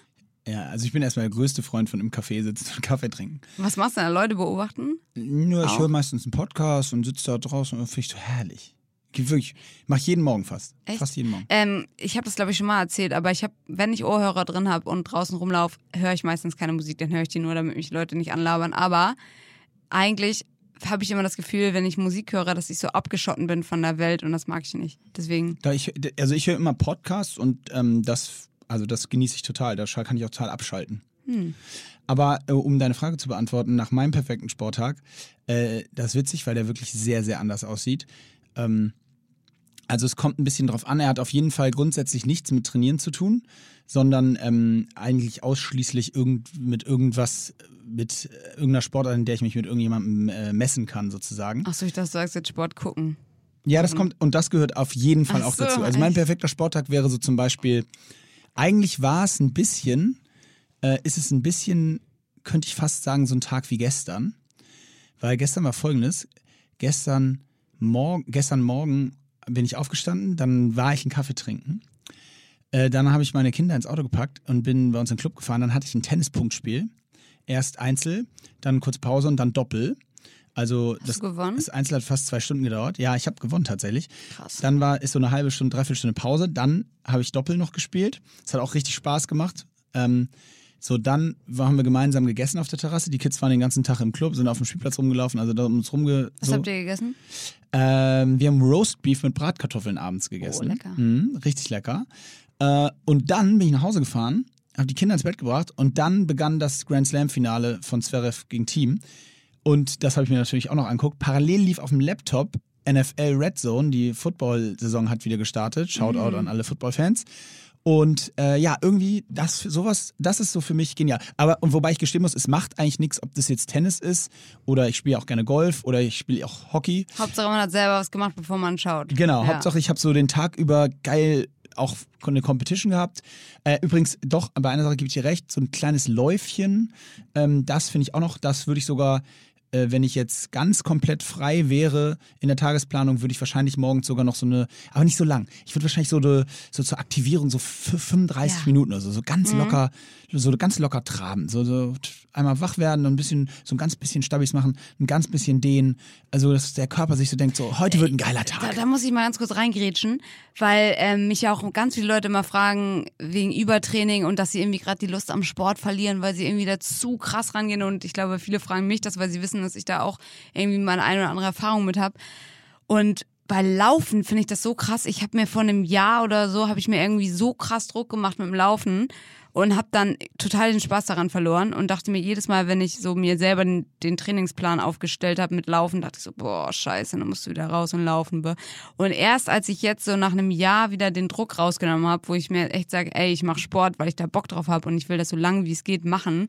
Ja, also ich bin erstmal der größte Freund von im Café sitzen und Kaffee trinken. Was machst du denn? Leute beobachten? Nur ich höre meistens einen Podcast und sitze da draußen und finde ich so herrlich. Wirklich, mach jeden Morgen fast. Echt? Fast jeden Morgen. Ähm, ich habe das glaube ich schon mal erzählt, aber ich habe, wenn ich Ohrhörer drin habe und draußen rumlaufe, höre ich meistens keine Musik, dann höre ich die nur, damit mich Leute nicht anlabern. Aber eigentlich habe ich immer das Gefühl, wenn ich Musik höre, dass ich so abgeschotten bin von der Welt und das mag ich nicht. Deswegen. Da ich, also ich höre immer Podcasts und ähm, das, also das genieße ich total. Da kann ich auch total abschalten. Hm. Aber äh, um deine Frage zu beantworten, nach meinem perfekten Sporttag, äh, das ist witzig, weil der wirklich sehr, sehr anders aussieht. Ähm, also es kommt ein bisschen drauf an, er hat auf jeden Fall grundsätzlich nichts mit Trainieren zu tun, sondern ähm, eigentlich ausschließlich irgend, mit irgendwas, mit äh, irgendeiner Sportart, in der ich mich mit irgendjemandem äh, messen kann, sozusagen. Achso, ich dachte, du sagst jetzt Sport gucken. Ja, das kommt und das gehört auf jeden Fall Ach auch so, dazu. Also mein echt? perfekter Sporttag wäre so zum Beispiel, eigentlich war es ein bisschen, äh, ist es ein bisschen, könnte ich fast sagen, so ein Tag wie gestern. Weil gestern war folgendes, gestern Morgen, gestern Morgen bin ich aufgestanden, dann war ich einen Kaffee trinken. Äh, dann habe ich meine Kinder ins Auto gepackt und bin bei uns in den Club gefahren. Dann hatte ich ein Tennispunktspiel. erst Einzel, dann kurz Pause und dann Doppel. Also das, du gewonnen? das Einzel hat fast zwei Stunden gedauert. Ja, ich habe gewonnen tatsächlich. Krass. Dann war ist so eine halbe Stunde, dreiviertel Stunde Pause. Dann habe ich Doppel noch gespielt. Das hat auch richtig Spaß gemacht. Ähm, so, dann haben wir gemeinsam gegessen auf der Terrasse. Die Kids waren den ganzen Tag im Club, sind auf dem Spielplatz rumgelaufen, also da um uns rumge. Was so. habt ihr gegessen? Ähm, wir haben Roast Beef mit Bratkartoffeln abends gegessen. Oh, lecker. Mhm, richtig lecker. Äh, und dann bin ich nach Hause gefahren, habe die Kinder ins Bett gebracht und dann begann das Grand Slam Finale von Zverev gegen Team. Und das habe ich mir natürlich auch noch angeguckt. Parallel lief auf dem Laptop NFL Red Zone. Die Football-Saison hat wieder gestartet. Shoutout Mhm. an alle Football-Fans. Und äh, ja, irgendwie, das sowas, das ist so für mich genial. Aber und wobei ich gestehen muss, es macht eigentlich nichts, ob das jetzt Tennis ist oder ich spiele auch gerne Golf oder ich spiele auch Hockey. Hauptsache, man hat selber was gemacht, bevor man schaut. Genau, Ja. Hauptsache ich habe so den Tag über geil auch eine Competition gehabt. Äh, übrigens, doch, bei einer Sache gebe ich dir recht, so ein kleines Läufchen, ähm, das finde ich auch noch, das würde ich sogar, äh, wenn ich jetzt ganz komplett frei wäre in der Tagesplanung, würde ich wahrscheinlich morgens sogar noch so eine, aber nicht so lang. Ich würde wahrscheinlich so, eine, so zur Aktivierung so f- 35 Ja. Minuten oder so, so ganz Mhm. locker, so ganz locker traben. So, so einmal wach werden und ein bisschen, so ein ganz bisschen Stabis machen, ein ganz bisschen dehnen. Also, dass der Körper sich so denkt, so, heute wird ein geiler Tag. Da, da muss ich mal ganz kurz reingrätschen, weil ähm, mich ja auch ganz viele Leute immer fragen wegen Übertraining und dass sie irgendwie gerade die Lust am Sport verlieren, weil sie irgendwie da zu krass rangehen. Und ich glaube, viele fragen mich das, weil sie wissen, dass ich da auch irgendwie meine eine oder andere Erfahrung mit habe. Und bei Laufen finde ich das so krass. Ich habe mir vor einem Jahr oder so, habe ich mir irgendwie so krass Druck gemacht mit dem Laufen und habe dann total den Spaß daran verloren und dachte mir jedes Mal, wenn ich so mir selber den, den Trainingsplan aufgestellt habe mit Laufen, dachte ich so, boah, scheiße, dann musst du wieder raus und laufen. Und erst als ich jetzt so nach einem Jahr wieder den Druck rausgenommen habe, wo ich mir echt sage, ey, ich mache Sport, weil ich da Bock drauf habe und ich will das so lange wie es geht machen.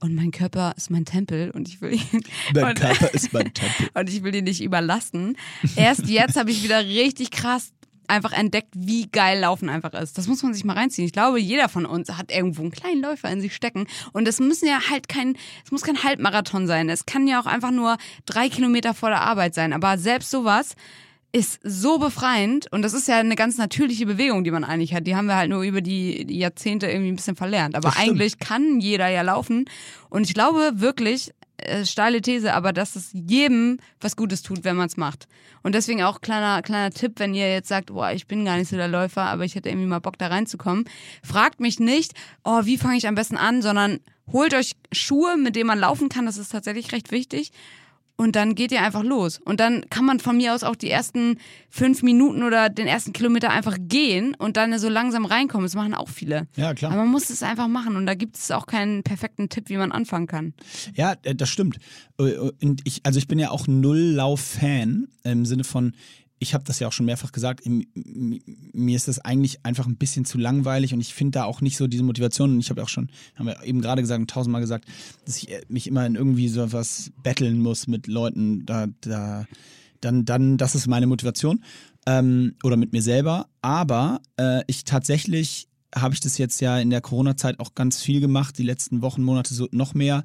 Und mein Körper ist mein Tempel und ich will ihn. Mein [laughs] und, Körper ist mein Tempel. [laughs] und ich will ihn nicht überlasten. Erst jetzt habe ich wieder richtig krass einfach entdeckt, wie geil Laufen einfach ist. Das muss man sich mal reinziehen. Ich glaube, jeder von uns hat irgendwo einen kleinen Läufer in sich stecken. Und es müssen ja halt kein, es muss kein Halbmarathon sein. Es kann ja auch einfach nur drei Kilometer vor der Arbeit sein. Aber selbst sowas ist so befreiend und das ist ja eine ganz natürliche Bewegung, die man eigentlich hat. Die haben wir halt nur über die Jahrzehnte irgendwie ein bisschen verlernt. Aber eigentlich kann jeder ja laufen und ich glaube wirklich, äh, steile These, aber dass es jedem was Gutes tut, wenn man es macht. Und deswegen auch kleiner kleiner Tipp, wenn ihr jetzt sagt, boah, ich bin gar nicht so der Läufer, aber ich hätte irgendwie mal Bock da reinzukommen, fragt mich nicht, oh, wie fange ich am besten an, sondern holt euch Schuhe, mit denen man laufen kann, das ist tatsächlich recht wichtig. Und dann geht ihr einfach los. Und dann kann man von mir aus auch die ersten fünf Minuten oder den ersten Kilometer einfach gehen und dann so langsam reinkommen. Das machen auch viele. Ja, klar. Aber man muss es einfach machen. Und da gibt es auch keinen perfekten Tipp, wie man anfangen kann. Ja, äh, das stimmt. Äh, Und ich, also ich bin ja auch Null-Lauf-Fan im Sinne von, ich habe das ja auch schon mehrfach gesagt, mir ist das eigentlich einfach ein bisschen zu langweilig und ich finde da auch nicht so diese Motivation. Und ich habe auch schon, haben wir eben gerade gesagt tausendmal gesagt, dass ich äh, mich immer in irgendwie so was betteln muss mit Leuten. Da, da, dann, dann, das ist meine Motivation. Ähm, oder mit mir selber. Aber äh, ich tatsächlich habe ich das jetzt ja in der Corona-Zeit auch ganz viel gemacht, die letzten Wochen, Monate so noch mehr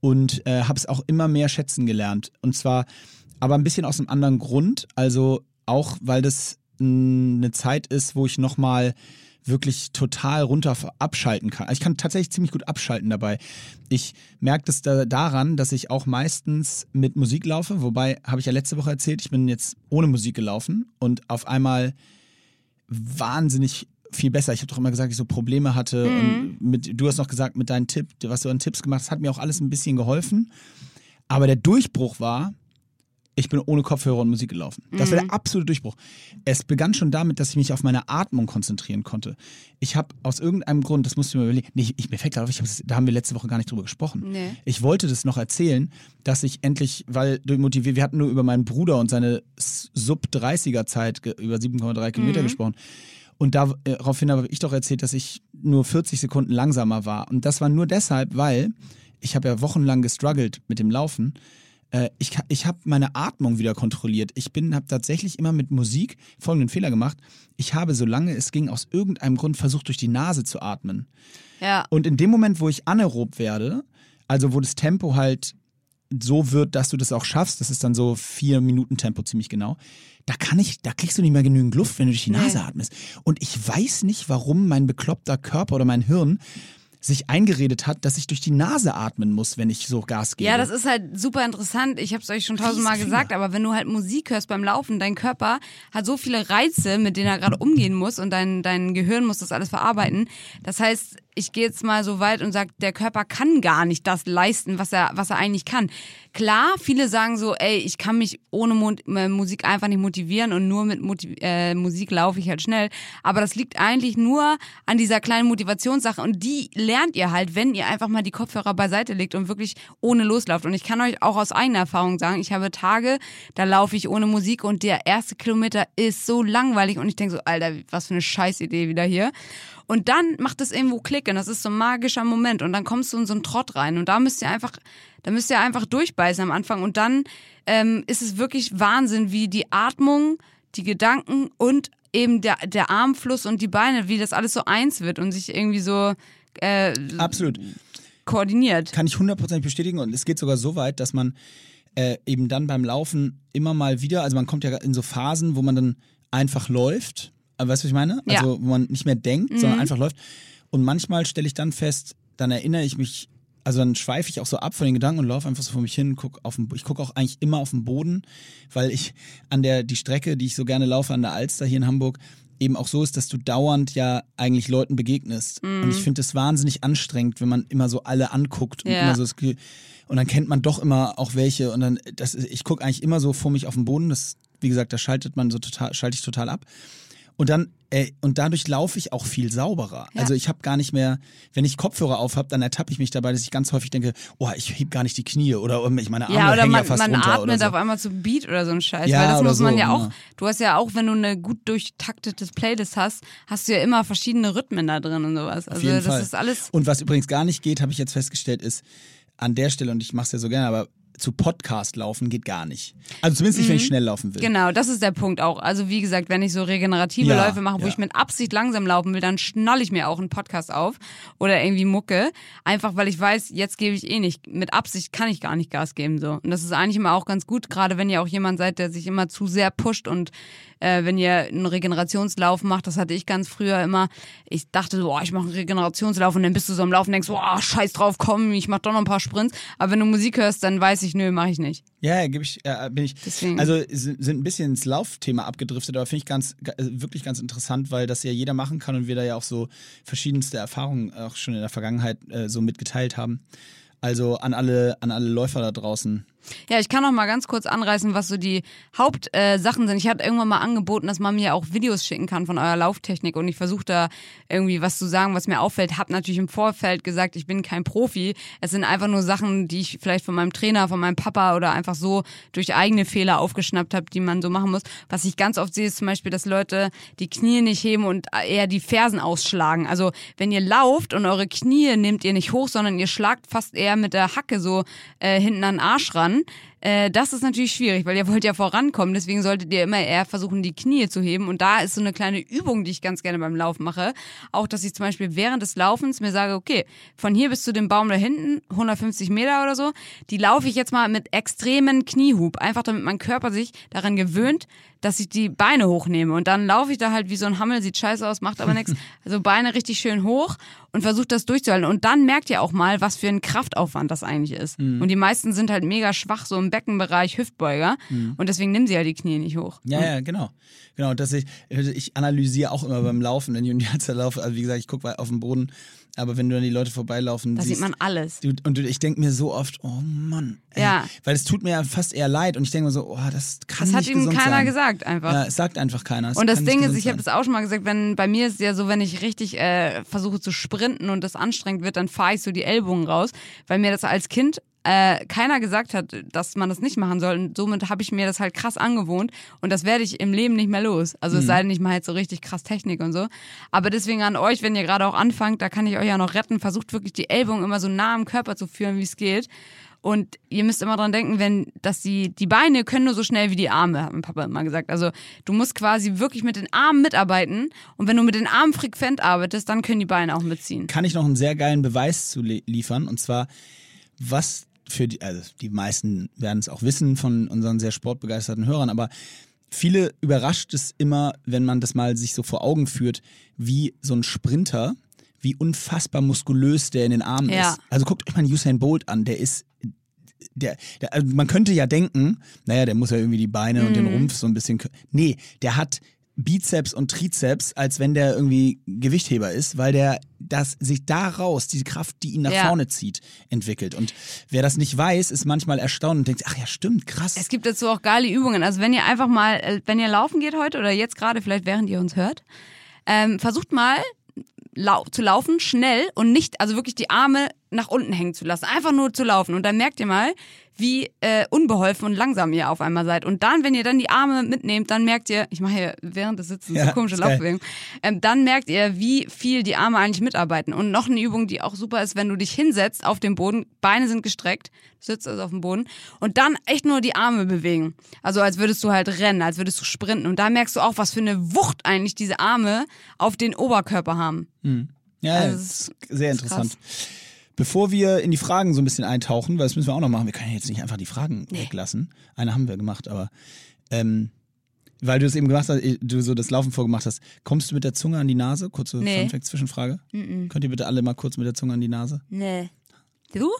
und äh, habe es auch immer mehr schätzen gelernt. Und zwar aber ein bisschen aus einem anderen Grund. Also auch, weil das eine Zeit ist, wo ich nochmal wirklich total runter abschalten kann. Also ich kann tatsächlich ziemlich gut abschalten dabei. Ich merke das da, daran, dass ich auch meistens mit Musik laufe, wobei habe ich ja letzte Woche erzählt, ich bin jetzt ohne Musik gelaufen und auf einmal wahnsinnig viel besser. Ich habe doch immer gesagt, ich so Probleme hatte und mit, du hast noch gesagt, mit deinen Tipp, was du an Tipps gemacht hast, hat mir auch alles ein bisschen geholfen. Aber der Durchbruch war, ich bin ohne Kopfhörer und Musik gelaufen. Das war der absolute Durchbruch. Es begann schon damit, dass ich mich auf meine Atmung konzentrieren konnte. Ich habe aus irgendeinem Grund, das musst du mir überlegen, nee, ich, mir fällt gerade auf, ich da haben wir letzte Woche gar nicht drüber gesprochen. Nee. Ich wollte das noch erzählen, dass ich endlich, weil motiviert, wir hatten nur über meinen Bruder und seine S- Sub-30er-Zeit ge- über 7,3 Kilometer gesprochen. Und äh, daraufhin habe ich doch erzählt, dass ich nur 40 Sekunden langsamer war. Und das war nur deshalb, weil ich habe ja wochenlang gestruggelt mit dem Laufen. Äh, ich ich habe meine Atmung wieder kontrolliert. Ich bin, habe tatsächlich immer mit Musik folgenden Fehler gemacht. Ich habe, solange es ging, aus irgendeinem Grund versucht, durch die Nase zu atmen. Ja. Und in dem Moment, wo ich anaerob werde, also wo das Tempo halt so wird, dass du das auch schaffst, das ist dann so vier Minuten Tempo ziemlich genau, da kann ich, da kriegst du nicht mehr genügend Luft, wenn du durch die Nase atmest. Und ich weiß nicht, warum mein bekloppter Körper oder mein Hirn sich eingeredet hat, dass ich durch die Nase atmen muss, wenn ich so Gas gebe. Ja, das ist halt super interessant. Ich habe es euch schon tausendmal gesagt, aber wenn du halt Musik hörst beim Laufen, dein Körper hat so viele Reize, mit denen er gerade umgehen muss und dein, dein Gehirn muss das alles verarbeiten. Das heißt, ich gehe jetzt mal so weit und sage, der Körper kann gar nicht das leisten, was er, was er eigentlich kann. Klar, viele sagen so, ey, ich kann mich ohne äh, Musik einfach nicht motivieren und nur mit Motiv äh, Musik laufe ich halt schnell. Aber das liegt eigentlich nur an dieser kleinen Motivationssache und die lernt ihr halt, wenn ihr einfach mal die Kopfhörer beiseite legt und wirklich ohne loslauft. Und ich kann euch auch aus eigener Erfahrung sagen, ich habe Tage, da laufe ich ohne Musik und der erste Kilometer ist so langweilig und ich denke so, Alter, was für eine Scheißidee wieder hier. Und dann macht es irgendwo Klick und das ist so ein magischer Moment und dann kommst du in so einen Trott rein und da müsst ihr einfach, da müsst ihr einfach durchbeißen am Anfang und dann ähm, ist es wirklich Wahnsinn, wie die Atmung, die Gedanken und eben der, der Armfluss und die Beine, wie das alles so eins wird und sich irgendwie so äh, Absolut. koordiniert. Kann ich hundertprozentig bestätigen und es geht sogar so weit, dass man äh, eben dann beim Laufen immer mal wieder, also man kommt ja in so Phasen, wo man dann einfach läuft. Weißt du, was ich meine? Ja. Also, wo man nicht mehr denkt, sondern einfach läuft. Und manchmal stelle ich dann fest, dann erinnere ich mich, also dann schweife ich auch so ab von den Gedanken und laufe einfach so vor mich hin, guck auf den, ich gucke auch eigentlich immer auf den Boden, weil ich an der, die Strecke, die ich so gerne laufe, an der Alster hier in Hamburg, eben auch so ist, dass du dauernd ja eigentlich Leuten begegnest. Und ich finde es wahnsinnig anstrengend, wenn man immer so alle anguckt und Ja. immer so das Gefühl, und dann kennt man doch immer auch welche und dann, das, ich gucke eigentlich immer so vor mich auf den Boden, das, wie gesagt, da schaltet man so total, schalte ich total ab. Und dann, äh, und dadurch laufe ich auch viel sauberer. Ja. Also ich habe gar nicht mehr, wenn ich Kopfhörer auf habe, dann ertappe ich mich dabei, dass ich ganz häufig denke, oh, ich heb gar nicht die Knie oder um, ich meine Arme Ja, oder hängen man, ja fast man runter atmet oder so. auf einmal zu Beat oder so ein Scheiß. Ja, weil das muss man so, ja auch, du hast ja auch, wenn du eine gut durchtaktetes Playlist hast, hast du ja immer verschiedene Rhythmen da drin und sowas. Also das Fall. ist alles. Und was übrigens gar nicht geht, habe ich jetzt festgestellt, ist an der Stelle, und ich mache es ja so gerne, aber zu Podcast laufen geht gar nicht. Also zumindest nicht, wenn ich schnell laufen will. Genau, das ist der Punkt auch. Also wie gesagt, wenn ich so regenerative Ja, Läufe mache, wo ja. ich mit Absicht langsam laufen will, dann schnalle ich mir auch einen Podcast auf oder irgendwie Mucke. Einfach weil ich weiß, jetzt gebe ich eh nicht. Mit Absicht kann ich gar nicht Gas geben. so. Und das ist eigentlich immer auch ganz gut, gerade wenn ihr auch jemand seid, der sich immer zu sehr pusht und äh, wenn ihr einen Regenerationslauf macht, das hatte ich ganz früher immer. Ich dachte so, boah, ich mache einen Regenerationslauf und dann bist du so am Laufen und denkst, boah, scheiß drauf, komm, ich mach doch noch ein paar Sprints. Aber wenn du Musik hörst, dann weiß ich, nö, mache ich nicht. Ja, gebe ich, äh, bin ich. Deswegen. Also sind, ein bisschen ins Laufthema abgedriftet, aber finde ich ganz, ga- äh, wirklich ganz interessant, weil das ja jeder machen kann und wir da ja auch so verschiedenste Erfahrungen auch schon in der Vergangenheit äh, so mitgeteilt haben. Also an alle, an alle Läufer da draußen. Ja, ich kann noch mal ganz kurz anreißen, was so die Hauptsachen äh, sind. Ich hatte irgendwann mal angeboten, dass man mir auch Videos schicken kann von eurer Lauftechnik und ich versuche da irgendwie was zu sagen, was mir auffällt. Hab natürlich im Vorfeld gesagt, ich bin kein Profi. Es sind einfach nur Sachen, die ich vielleicht von meinem Trainer, von meinem Papa oder einfach so durch eigene Fehler aufgeschnappt habe, die man so machen muss. Was ich ganz oft sehe, ist zum Beispiel, dass Leute die Knie nicht heben und eher die Fersen ausschlagen. Also wenn ihr lauft und eure Knie nehmt ihr nicht hoch, sondern ihr schlagt fast eher mit der Hacke so äh, hinten an den Arsch ran. Äh, das ist natürlich schwierig, weil ihr wollt ja vorankommen. Deswegen solltet ihr immer eher versuchen, die Knie zu heben. Und da ist so eine kleine Übung, die ich ganz gerne beim Laufen mache. Auch, dass ich zum Beispiel während des Laufens mir sage, okay, von hier bis zu dem Baum da hinten, 150 Meter oder so, die laufe ich jetzt mal mit extremen Kniehub. Einfach damit mein Körper sich daran gewöhnt, dass ich die Beine hochnehme. Und dann laufe ich da halt wie so ein Hammel, sieht scheiße aus, macht aber nichts. [laughs] Also Beine richtig schön hoch und versucht das durchzuhalten. Und dann merkt ihr auch mal, was für ein Kraftaufwand das eigentlich ist. Und die meisten sind halt mega schwach, so im Beckenbereich, Hüftbeuger. Und deswegen nehmen sie ja die Knie nicht hoch. Ja, ja, genau. Genau, dass ich, ich analysiere auch immer beim Laufen, wenn [laughs] Zeit laufe. Also wie gesagt, ich gucke auf den Boden, aber wenn du dann die Leute vorbeilaufen Da siehst, sieht man alles. Du, und du, ich denke mir so oft, oh Mann. Ey, Ja. Weil es tut mir ja fast eher leid und ich denke mir so, oh, das kann Das hat nicht ihm gesund keiner sein. gesagt einfach. Ja, es sagt einfach keiner. Und das Ding ist, ich habe sein. das auch schon mal gesagt, wenn bei mir ist es ja so, wenn ich richtig äh, versuche zu sprinten und das anstrengend wird, dann fahre ich so die Ellbogen raus, weil mir das als Kind äh, keiner gesagt hat, dass man das nicht machen soll. Und somit habe ich mir das halt krass angewohnt und das werde ich im Leben nicht mehr los. Also Mhm. es sei denn, ich mache jetzt so richtig krass Technik und so. Aber deswegen an euch, wenn ihr gerade auch anfangt, da kann ich euch ja noch retten, versucht wirklich die Ellbogen immer so nah am Körper zu führen, wie es geht. Und ihr müsst immer dran denken, wenn, dass die, die Beine können nur so schnell wie die Arme, hat mein Papa immer gesagt. Also du musst quasi wirklich mit den Armen mitarbeiten. Und wenn du mit den Armen frequent arbeitest, dann können die Beine auch mitziehen. Kann ich noch einen sehr geilen Beweis zu li liefern und zwar, was für die, also die meisten werden es auch wissen von unseren sehr sportbegeisterten Hörern, aber viele überrascht es immer, wenn man das mal sich so vor Augen führt, wie so ein Sprinter wie unfassbar muskulös der in den Armen Ja. ist. Also guckt euch mal Usain Bolt an, der ist der, der, also man könnte ja denken, naja, der muss ja irgendwie die Beine und den Mhm. Rumpf so ein bisschen. Nee, der hat Bizeps und Trizeps, als wenn der irgendwie Gewichtheber ist, weil der das sich daraus, diese Kraft, die ihn nach Ja. vorne zieht, entwickelt. Und wer das nicht weiß, ist manchmal erstaunt und denkt, ach ja, stimmt, krass. Es gibt dazu auch geile Übungen. Also wenn ihr einfach mal, äh, wenn ihr laufen geht heute oder jetzt gerade, vielleicht während ihr uns hört, ähm, versucht mal lau zu laufen, schnell und nicht, also wirklich die Arme nach unten hängen zu lassen. Einfach nur zu laufen. Und dann merkt ihr mal, wie äh, unbeholfen und langsam ihr auf einmal seid. Und dann, wenn ihr dann die Arme mitnehmt, dann merkt ihr, ich mache hier während des Sitzens Ja, so komische. Laufbewegungen, ähm, dann merkt ihr, wie viel die Arme eigentlich mitarbeiten. Und noch eine Übung, die auch super ist, wenn du dich hinsetzt auf den Boden, Beine sind gestreckt, sitzt also auf dem Boden und dann echt nur die Arme bewegen. Also als würdest du halt rennen, als würdest du sprinten. Und da merkst du auch, was für eine Wucht eigentlich diese Arme auf den Oberkörper haben. Ja, Also das ist sehr interessant. Bevor wir in die Fragen so ein bisschen eintauchen, weil das müssen wir auch noch machen, wir können ja jetzt nicht einfach die Fragen weglassen. Eine haben wir gemacht, aber ähm, weil du es eben gemacht hast, äh, du so das Laufen vorgemacht hast, kommst du mit der Zunge an die Nase? Kurze Nee. Funfact-Zwischenfrage. Könnt ihr bitte alle mal kurz mit der Zunge an die Nase? Nee. Du?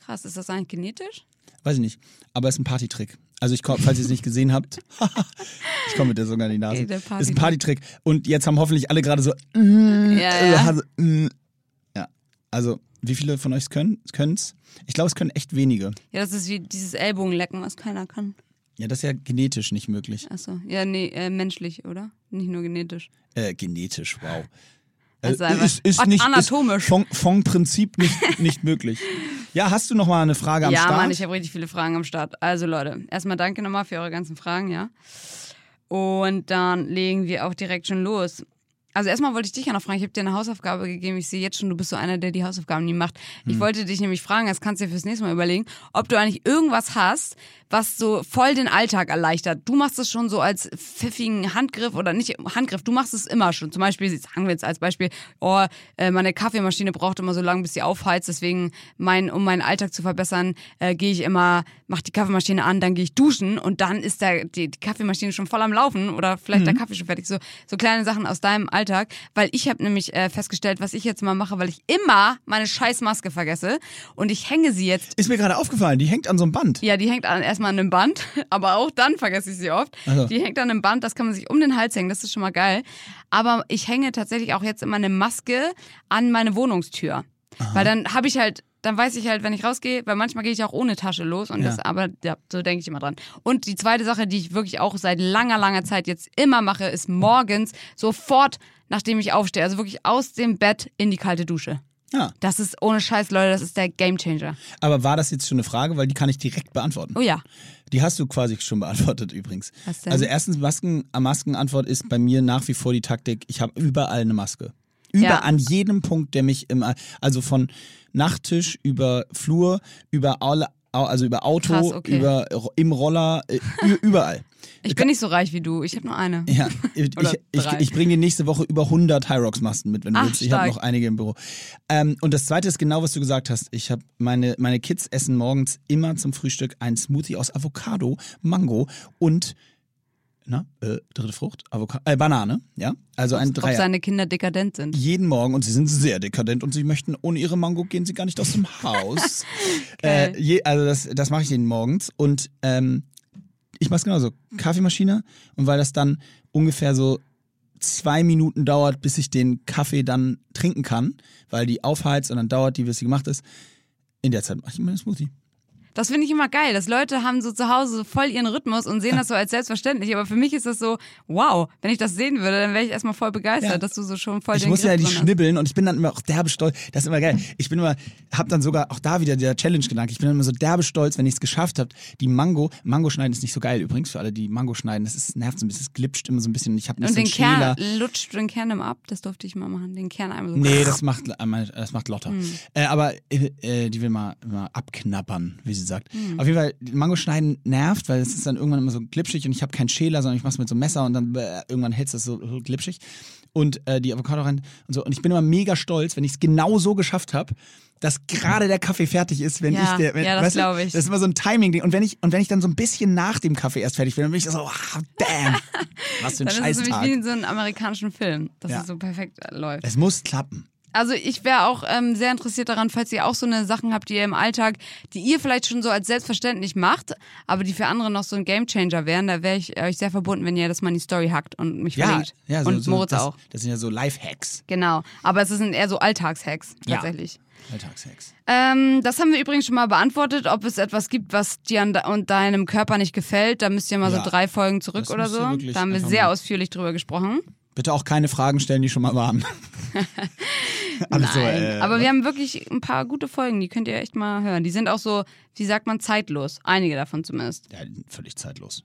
Krass, ist das eigentlich genetisch? Weiß ich nicht. Aber es ist ein Partytrick. Also ich komm, falls ihr es nicht gesehen habt, [laughs] ich komme mit der Zunge an die Nase. Okay, ist ein Partytrick. Und jetzt haben hoffentlich alle gerade so, mm, Ja, äh, ja. Hase, mm. Ja. Also, wie viele von euch können es? Ich glaube, es können echt wenige. Ja, das ist wie dieses Ellbogenlecken, was keiner kann. Ja, das ist ja genetisch nicht möglich. Achso, ja, nee, äh, menschlich, oder? Nicht nur genetisch. Äh, genetisch, wow. [laughs] Also Äh, einfach ist, ist nicht, anatomisch. Ist vom, vom Prinzip nicht, [laughs] nicht möglich. Ja, hast du noch mal eine Frage am ja, Start? Mann, ich habe richtig viele Fragen am Start. Also Leute, erstmal danke nochmal für eure ganzen Fragen, ja. Und dann legen wir auch direkt schon los. Also erstmal wollte ich dich ja noch fragen, ich habe dir eine Hausaufgabe gegeben. Ich sehe jetzt schon, du bist so einer, der die Hausaufgaben nie macht. Hm. Ich wollte dich nämlich fragen, das kannst du dir fürs nächste Mal überlegen, ob du eigentlich irgendwas hast, was so voll den Alltag erleichtert. Du machst es schon so als pfiffigen Handgriff oder nicht Handgriff, du machst es immer schon. Zum Beispiel, sagen wir jetzt als Beispiel, oh, äh, meine Kaffeemaschine braucht immer so lange, bis sie aufheizt. Deswegen, mein, um meinen Alltag zu verbessern, äh, gehe ich immer, mach die Kaffeemaschine an, dann gehe ich duschen und dann ist der, die, die Kaffeemaschine schon voll am Laufen oder vielleicht der Kaffee schon fertig. So, so kleine Sachen aus deinem Alltag. Weil ich habe nämlich äh, festgestellt, was ich jetzt mal mache, weil ich immer meine scheiß Maske vergesse und ich hänge sie jetzt Ist mir gerade aufgefallen, die hängt an so einem Band. ja, die hängt an, erstmal an einem Band, [laughs] aber auch dann vergesse ich sie oft. Ach so. Die hängt an einem Band, das kann man sich um den Hals hängen, das ist schon mal geil. Aber ich hänge tatsächlich auch jetzt immer eine Maske an meine Wohnungstür. Weil dann habe ich halt, dann weiß ich halt, wenn ich rausgehe, weil manchmal gehe ich auch ohne Tasche los und Ja. das, aber ja, so denke ich immer dran. Und die zweite Sache, die ich wirklich auch seit langer, langer Zeit jetzt immer mache, ist morgens sofort, nachdem ich aufstehe, also wirklich aus dem Bett in die kalte Dusche. Ja. Das ist ohne Scheiß, Leute, das ist der Gamechanger. Aber war das jetzt schon eine Frage? Weil die kann ich direkt beantworten. Oh ja. Die hast du quasi schon beantwortet übrigens. Was denn? Also erstens, Masken, Maskenantwort ist bei mir nach wie vor die Taktik, ich habe überall eine Maske. Über Ja. an jedem Punkt, der mich im, also von Nachttisch über Flur, über alle, also über Auto, Krass, okay. über im Roller, äh, [laughs] überall. Ich bin nicht so reich wie du, ich habe nur eine. Ja, [laughs] ich, ich, ich bringe dir nächste Woche über 100 Hyrox-Masken mit, wenn du Ach, willst. Ich habe noch einige im Büro. Ähm, und das zweite ist genau, was du gesagt hast. Ich habe meine, meine Kids essen morgens immer zum Frühstück einen Smoothie aus Avocado, Mango und na, äh, dritte Frucht, Avocado, äh, Banane, ja. Also ein Ob Dreier. seine Kinder dekadent sind. Jeden Morgen und sie sind sehr dekadent und sie möchten, ohne ihre Mango gehen sie gar nicht aus dem [laughs] Haus. Äh, je, also das, das mache ich denen morgens und ähm, ich mache es genauso. Kaffeemaschine und weil das dann ungefähr so zwei Minuten dauert, bis ich den Kaffee dann trinken kann, weil die aufheizt und dann dauert die, bis sie gemacht ist. In der Zeit mache ich immer einen Smoothie. Das finde ich immer geil, dass Leute haben so zu Hause so voll ihren Rhythmus und sehen das so als selbstverständlich. Aber für mich ist das so, wow, wenn ich das sehen würde, dann wäre ich erstmal voll begeistert, Ja. dass du so schon voll Ich den muss Griff ja die schnibbeln und ich bin dann immer auch derbe stolz. Das ist immer geil. Ich bin immer, hab dann sogar auch da wieder der Challenge-Gedanke. Ich bin dann immer so derbe stolz, wenn ich es geschafft habe. Die Mango, Mango schneiden ist nicht so geil übrigens für alle, die Mango schneiden. Das ist, nervt so ein bisschen, es glitscht immer so ein bisschen. Ich habe nicht Und so den. Kern, lutscht du den Kern immer ab? Das durfte ich mal machen. Den Kern einmal so. Nee, [laughs] das macht, einmal- das macht Lotta. Hm. Äh, aber äh, äh, die will mal, mal abknabbern, wie sie sagt. Auf jeden Fall, Mango schneiden nervt, weil es ist dann irgendwann immer so glitschig und ich habe keinen Schäler, sondern ich mache es mit so einem Messer und dann äh, irgendwann hältst du es so so glitschig. Und äh, die Avocado rein und so. Und ich bin immer mega stolz, wenn ich es genau so geschafft habe, dass gerade der Kaffee fertig ist, wenn Ja, ich der. Wenn, ja, das weißt du, glaub ich. Das ist immer so ein Timing-Ding. Und wenn ich, und wenn ich dann so ein bisschen nach dem Kaffee erst fertig bin, dann bin ich so, wow, damn. [laughs] Was für ein Dann ist es nämlich wie in so einem amerikanischen Film, dass Ja. es so perfekt äh, läuft. Es muss klappen. Also ich wäre auch ähm, sehr interessiert daran, falls ihr auch so eine Sachen habt, die ihr im Alltag, die ihr vielleicht schon so als selbstverständlich macht, aber die für andere noch so ein Gamechanger wären, da wäre ich euch sehr verbunden, wenn ihr das mal in die Story hackt und mich Ja, verlinkt. ja so, und so, Moritz das, auch. Das sind ja so Life-Hacks. Genau. Aber es sind eher so Alltagshacks Ja. tatsächlich. Alltagshacks. Ähm, das haben wir übrigens schon mal beantwortet, ob es etwas gibt, was dir und deinem Körper nicht gefällt. Da müsst ihr mal Ja. so drei Folgen zurück Das oder so. Da haben wir sehr ausführlich drüber gesprochen. Bitte auch keine Fragen stellen, die schon mal waren. [laughs] Alles so, Nein, äh, aber wir haben wirklich ein paar gute Folgen, die könnt ihr echt mal hören. Die sind auch so, wie sagt man, zeitlos. Einige davon zumindest. ja, völlig zeitlos.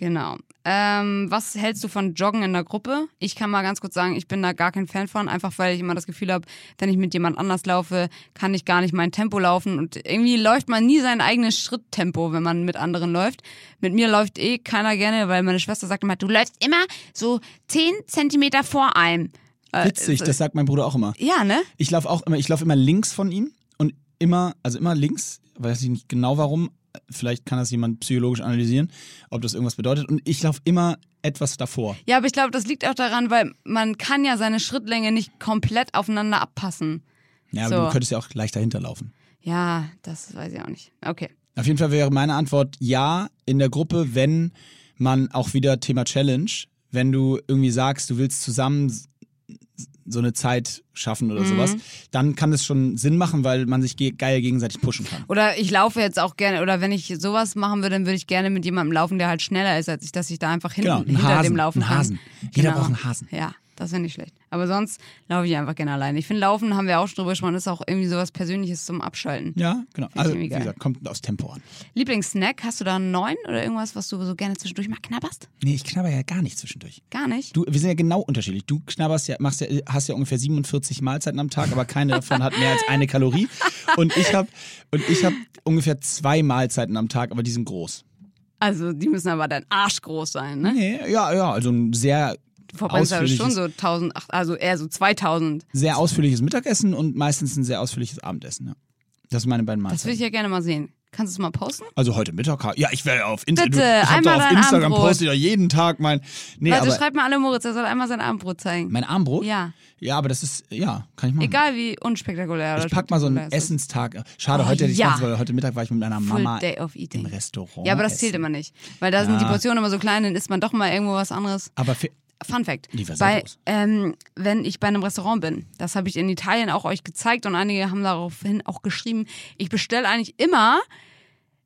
Genau. Ähm, was hältst du von Joggen in der Gruppe? Ich kann mal ganz kurz sagen, ich bin da gar kein Fan von, einfach weil ich immer das Gefühl habe, wenn ich mit jemand anders laufe, kann ich gar nicht mein Tempo laufen und irgendwie läuft man nie sein eigenes Schritttempo, wenn man mit anderen läuft. Mit mir läuft eh keiner gerne, weil meine Schwester sagt immer, du läufst immer so 10 Zentimeter vor einem. Äh, Witzig, das sagt mein Bruder auch immer. Ja, ne? Ich laufe auch immer, ich laufe immer links von ihm und immer, also immer links, weiß ich nicht genau warum. Vielleicht kann das jemand psychologisch analysieren, ob das irgendwas bedeutet. Und ich laufe immer etwas davor. Ja, aber ich glaube, das liegt auch daran, weil man kann ja seine Schrittlänge nicht komplett aufeinander abpassen. Ja, aber So. du könntest ja auch leicht dahinter laufen. Ja, das weiß ich auch nicht. Okay. Auf jeden Fall wäre meine Antwort ja in der Gruppe, wenn man auch wieder Thema Challenge, wenn du irgendwie sagst, du willst zusammen so eine Zeit schaffen Mhm. oder sowas, dann kann das schon Sinn machen, weil man sich ge geil gegenseitig pushen kann. Oder ich laufe jetzt auch gerne, oder wenn ich sowas machen würde, dann würde ich gerne mit jemandem laufen, der halt schneller ist als ich, dass ich da einfach hinten, Genau, hinter Hasen, dem laufen kann. Hasen. Jeder Genau. braucht einen Hasen. Ja, das wäre nicht schlecht. Aber sonst laufe ich einfach gerne alleine. Ich finde, Laufen haben wir auch schon drüber gesprochen, ist auch irgendwie sowas Persönliches zum Abschalten. Ja, genau. Also, wie gesagt, kommt aufs Tempo an. Lieblingssnack, hast du da einen neuen oder irgendwas, was du so gerne zwischendurch mal knabberst? Nee, ich knabber ja gar nicht zwischendurch. Gar nicht? Du, wir sind ja genau unterschiedlich. Du knabberst ja, machst ja, hast ja ungefähr 47 Mahlzeiten am Tag, aber keine davon hat mehr als eine Kalorie. Und ich habe und ich habe ungefähr zwei Mahlzeiten am Tag, aber die sind groß. Also, die müssen aber dein Arsch groß sein, ne? Nee, ja, ja, also ein sehr Du verbrennst ja schon so 1000, ach, also eher so 2000. sehr ausführliches Mittagessen und meistens ein sehr ausführliches Abendessen. Ja. Das sind meine beiden Das würde Mahlzeiten. ich ja gerne mal sehen. Kannst du es mal posten? Also heute Mittag, ja, ich werde auf Instagram. Bitte, ich einmal auf Instagram Abendbrot. poste ich ja jeden Tag mein. Nee, Leute, aber schreibt mal alle Moritz, er soll einmal sein Abendbrot zeigen. mein Armbrot? Ja. Ja, aber das ist, ja, kann ich machen. Egal wie unspektakulär Ich pack mal so einen ist. Essenstag. Schade, Oh, heute hätte ich ja. heute Mittag war ich mit meiner Full Mama Day of Eating. im Restaurant. Ja, aber das essen. zählt immer nicht. Weil da sind die. Portionen immer so klein, dann isst man doch mal irgendwo was anderes. Aber für, Fun Fact. Bei, ähm, wenn ich bei einem Restaurant bin, das habe ich in Italien auch euch gezeigt und einige haben daraufhin auch geschrieben, ich bestelle eigentlich immer,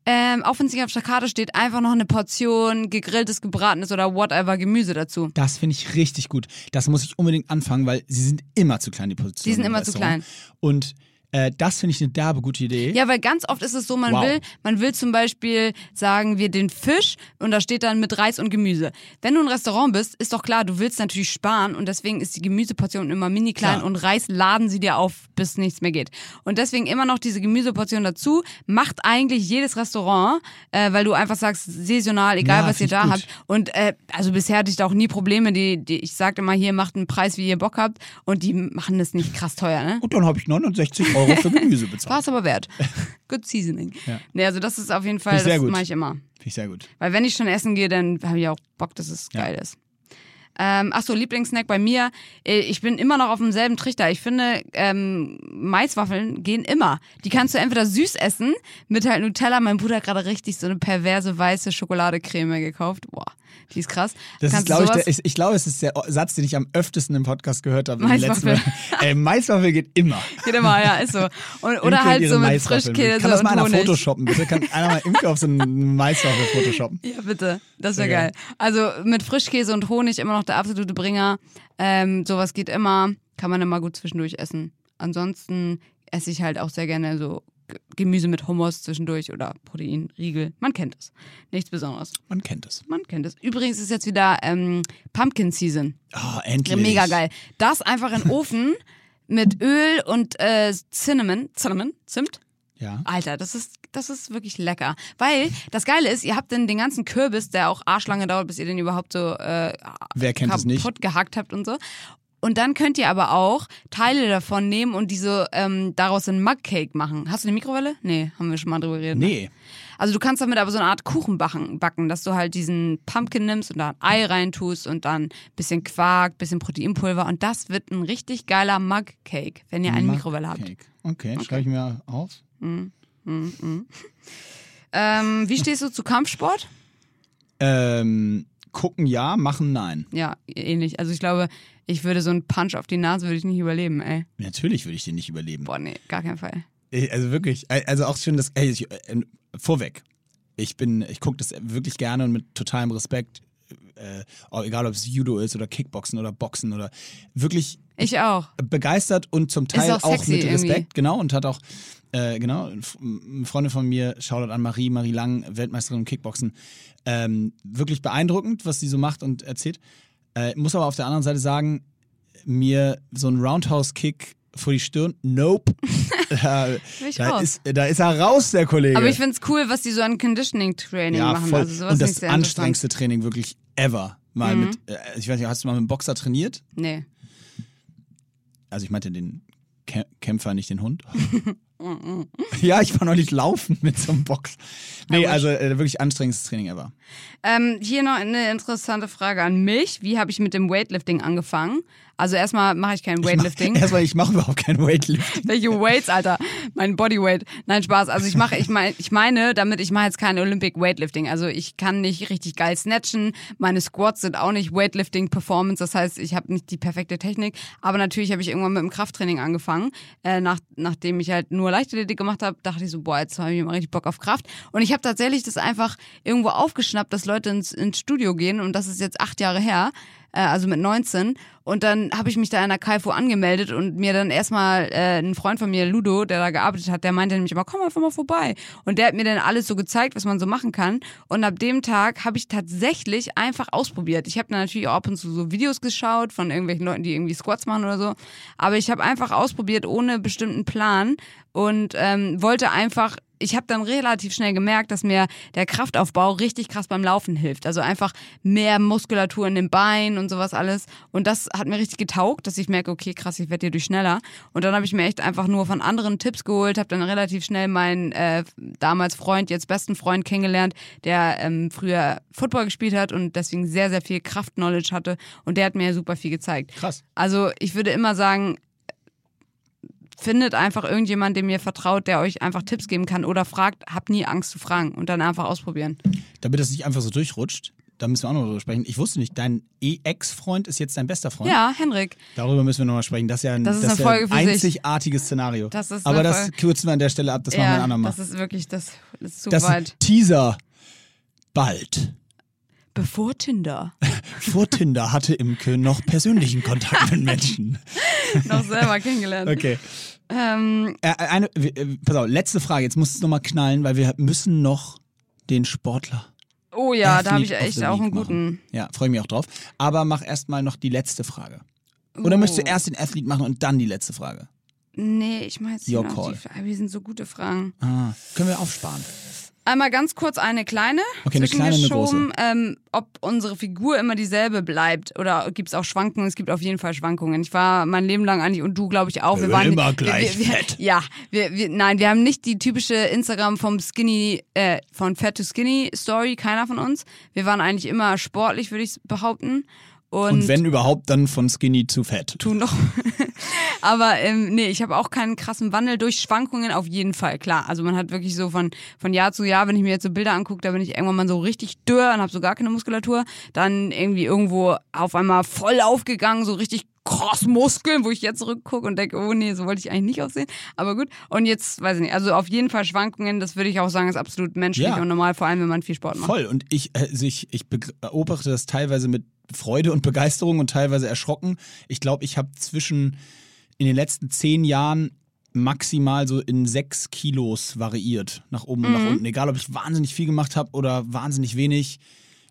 ähm, auch wenn es nicht auf der Karte steht, einfach noch eine Portion gegrilltes, gebratenes oder whatever Gemüse dazu. das finde ich richtig gut. Das muss ich unbedingt anfangen, weil sie sind immer zu klein, die Positionen. Die sind im immer zu Restaurant. Und äh, das finde ich eine derbe gute Idee. Ja, weil ganz oft ist es so, man Wow. will, man will zum Beispiel sagen wir den Fisch und da steht dann mit Reis und Gemüse. Wenn du ein Restaurant bist, ist doch klar, du willst natürlich sparen und deswegen ist die Gemüseportion immer mini klein Klar. und Reis laden sie dir auf, bis nichts mehr geht. Und deswegen immer noch diese Gemüseportion dazu, macht eigentlich jedes Restaurant, äh, weil du einfach sagst, saisonal, egal Ja, was ihr da gut. habt. Und äh, also bisher hatte ich da auch nie Probleme, die, die ich sagte immer, hier macht einen Preis, wie ihr Bock habt und die machen das nicht krass teuer, ne? Und dann habe ich 69 Euro [laughs] für Gemüse bezahlt. War es aber wert. [laughs] Good seasoning. Ja. Nee, also das ist auf jeden Fall, das gut. mache ich immer. Finde ich sehr gut. Weil wenn ich schon essen gehe, dann habe ich auch Bock, dass es Ja. geil ist. Ähm, Achso, Lieblingssnack bei mir. Äh, Ich bin immer noch auf demselben Trichter. Ich finde, ähm, Maiswaffeln gehen immer. Die kannst du entweder süß essen mit halt Nutella. Mein Bruder hat gerade richtig so eine perverse weiße Schokoladecreme gekauft. Boah, die ist krass. Das ist, Kannst glaube ich, ich, ich glaube, es ist der Satz, den ich am öftesten im Podcast gehört habe. Maiswaffel. Ey, Maiswaffel geht immer. [laughs] Geht immer, ja, ist so. Und, oder halt so mit. Frischkäse Kann das mal einer Honig. photoshoppen, bitte? Kann einer mal Imke auf so eine Maiswaffel photoshoppen? Ja, bitte. Das wäre Sehr geil. Also mit Frischkäse und Honig immer noch der absolute Bringer. Ähm, sowas geht immer. Kann man immer gut zwischendurch essen. Ansonsten esse ich halt auch sehr gerne so Gemüse mit Hummus zwischendurch oder Protein, Riegel. Man kennt es. Nichts Besonderes. Man kennt es. Man kennt es. Übrigens ist jetzt wieder ähm, Pumpkin Season. Oh, endlich. Mega geil. Das einfach in den Ofen [laughs] mit Öl und äh, Cinnamon. Cinnamon? Zimt? Ja. Alter, das ist, das ist wirklich lecker. Weil das Geile ist, ihr habt dann den ganzen Kürbis, der auch arschlange dauert, bis ihr den überhaupt so äh, Wer kennt es nicht? kaputt gehackt habt und so. Und dann könnt ihr aber auch Teile davon nehmen und diese ähm, daraus einen Mugcake machen. Hast du eine Mikrowelle? Nee, haben wir schon mal drüber geredet. ne? Nee. Also du kannst damit aber so eine Art Kuchen backen, backen, dass du halt diesen Pumpkin nimmst und da ein Ei reintust und dann bisschen Quark, bisschen Proteinpulver und das wird ein richtig geiler Mugcake, wenn ihr eine Mikrowelle habt. Cake. Okay, schreibe ich mir auf. [laughs] Ähm, wie stehst du zu Kampfsport? Ähm, gucken ja, machen nein. Ja, ähnlich. Also ich glaube, ich würde so einen Punch auf die Nase würde ich nicht überleben, ey. Natürlich würde ich den nicht überleben. Boah, nee, gar keinen Fall. Ey, Also wirklich, ey, also auch schön, dass, ey, ich, äh, vorweg, ich bin, ich gucke das wirklich gerne und mit totalem Respekt, äh, egal ob es Judo ist oder Kickboxen oder Boxen oder wirklich Ich auch. begeistert und zum Teil auch auch, mit irgendwie. Respekt, genau, und hat auch, äh, genau, eine Freundin von mir, Shoutout an Marie, Marie Lang, Weltmeisterin im Kickboxen, ähm, wirklich beeindruckend, was sie so macht und erzählt. Äh, muss aber auf der anderen Seite sagen, mir so ein Roundhouse-Kick vor die Stirn, nope. [laughs] da, ich da, raus. ist, da ist er raus, der Kollege. Aber ich find's cool, was die so an Conditioning-Training ja, machen. voll. Also und finde das anstrengendste Training wirklich ever. Mal Mhm. mit, äh, ich weiß nicht, hast du mal mit einem Boxer trainiert? interessant. Also ich meinte den Kä Kämpfer, nicht den Hund. [laughs] [laughs] ja, ich war neulich laufen mit so einem Box. Nee, also äh, wirklich anstrengendstes Training ever. Ähm, hier noch eine interessante Frage an mich. Wie habe ich mit dem Weightlifting angefangen? Also erstmal mache ich kein Weightlifting. [laughs] Erstmal, ich mache überhaupt kein Weightlifting. Welche Weights, Alter? Mein Bodyweight. Nein, Spaß. Also ich mache, ich meine, ich meine, damit ich mache jetzt kein Olympic Weightlifting. Also ich kann nicht richtig geil snatchen. Meine Squats sind auch nicht Weightlifting Performance. Das heißt, ich habe nicht die perfekte Technik. Aber natürlich habe ich irgendwann mit dem Krafttraining angefangen. Äh, nach, nachdem ich halt nur Leichtathletik gemacht habe, dachte ich so, boah, jetzt habe ich mal richtig Bock auf Kraft. Und ich habe tatsächlich das einfach irgendwo aufgeschnappt, dass Leute ins, ins Studio gehen. Und das ist jetzt acht Jahre her äh, also mit 19. Und dann habe ich mich da in der Kaifu angemeldet und mir dann erstmal äh, ein Freund von mir, Ludo, der da gearbeitet hat, der meinte nämlich immer, komm einfach mal vorbei. Und der hat mir dann alles so gezeigt, was man so machen kann. Und ab dem Tag habe ich tatsächlich einfach ausprobiert. Ich habe dann natürlich auch ab und zu so Videos geschaut von irgendwelchen Leuten, die irgendwie Squats machen oder so. Aber ich habe einfach ausprobiert ohne bestimmten Plan und ähm, wollte einfach ich habe dann relativ schnell gemerkt, dass mir der Kraftaufbau richtig krass beim Laufen hilft. Also einfach mehr Muskulatur in den Beinen und sowas alles. Und das hat mir richtig getaugt, dass ich merke, okay, krass, ich werde hierdurch schneller. Und dann habe ich mir echt einfach nur von anderen Tipps geholt, habe dann relativ schnell meinen äh, damals Freund, jetzt besten Freund kennengelernt, der ähm, früher Football gespielt hat und deswegen sehr, sehr viel Kraft-Knowledge hatte. Und der hat mir super viel gezeigt. Krass. Also ich würde immer sagen, findet einfach irgendjemand, dem ihr vertraut, der euch einfach Tipps geben kann oder fragt, habt nie Angst zu fragen und dann einfach ausprobieren. Damit das nicht einfach so durchrutscht, da müssen wir auch noch drüber sprechen. Ich wusste nicht, dein E-Ex-Freund ist jetzt dein bester Freund. Ja, Henrik. Darüber müssen wir nochmal sprechen. Das ist ja ein, Das ist eine ja ein für sich. einzigartiges Szenario. Das ist Aber das kürzen wir an der Stelle ab, das machen wir ein ja, andermal. das ist wirklich, das ist zu Das weit. Teaser bald. Bevor Tinder. [laughs] Vor Tinder hatte Imke noch persönlichen Kontakt mit Menschen. [laughs] Noch selber kennengelernt. Okay. Ähm, Äh, eine, äh, pass auf, letzte Frage. Jetzt muss es nochmal knallen, weil wir müssen noch den Sportler. oh ja, da habe ich echt auch einen guten. Machen. Ja, freue mich auch drauf. Aber mach erstmal noch die letzte Frage. Oder Oh. möchtest du erst den Athlet machen und dann die letzte Frage? Nee, ich meine. Wir sind so gute Fragen. Ah, können wir aufsparen. Einmal ganz kurz eine kleine. Okay, eine kleine, eine zwischengeschoben, Ähm, ob unsere Figur immer dieselbe bleibt oder gibt es auch Schwankungen? Es gibt auf jeden Fall Schwankungen. Ich war mein Leben lang eigentlich und du glaube ich auch. Wir Wir waren immer gleich wir, wir, fett. Ja, wir, wir, nein, wir haben nicht die typische Instagram vom Skinny, äh, von Fat to Skinny Story. Keiner von uns. Wir waren eigentlich immer sportlich, würde ich behaupten. Und, Und wenn überhaupt, dann von skinny zu fett. tun noch. [laughs] Aber ähm, nee, ich habe auch keinen krassen Wandel durch Schwankungen auf jeden Fall, klar. Also man hat wirklich so von, von Jahr zu Jahr, wenn ich mir jetzt so Bilder angucke, da bin ich irgendwann mal so richtig dürr und habe so gar keine Muskulatur. Dann irgendwie irgendwo auf einmal voll aufgegangen, so richtig krass Muskeln, wo ich jetzt zurückgucke und denke, oh nee, so wollte ich eigentlich nicht aussehen. Aber gut. Und jetzt, weiß ich nicht, also auf jeden Fall Schwankungen, das würde ich auch sagen, ist absolut menschlich Ja. und normal, vor allem wenn man viel Sport macht. Voll. Und ich, äh, also ich, ich beobachte das teilweise mit Freude und Begeisterung und teilweise erschrocken. Ich glaube, ich habe zwischen in den letzten zehn Jahren maximal so in sechs Kilos variiert. Nach oben und Mhm. nach unten. Egal, ob ich wahnsinnig viel gemacht habe oder wahnsinnig wenig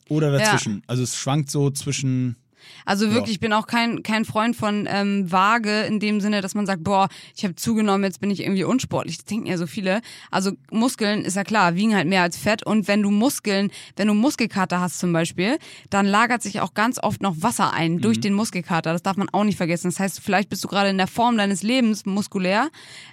oder dazwischen. Also es schwankt so zwischen Also wirklich, ich bin auch kein, kein Freund von ähm, Waage in dem Sinne, dass man sagt, boah, ich habe zugenommen, jetzt bin ich irgendwie unsportlich. Das denken ja so viele. Also Muskeln ist ja klar, wiegen halt mehr als Fett. Und wenn du Muskeln, wenn du Muskelkater hast zum Beispiel, dann lagert sich auch ganz oft noch Wasser ein durch den Muskelkater. Das darf man auch nicht vergessen. Das heißt, vielleicht bist du gerade in der Form deines Lebens muskulär.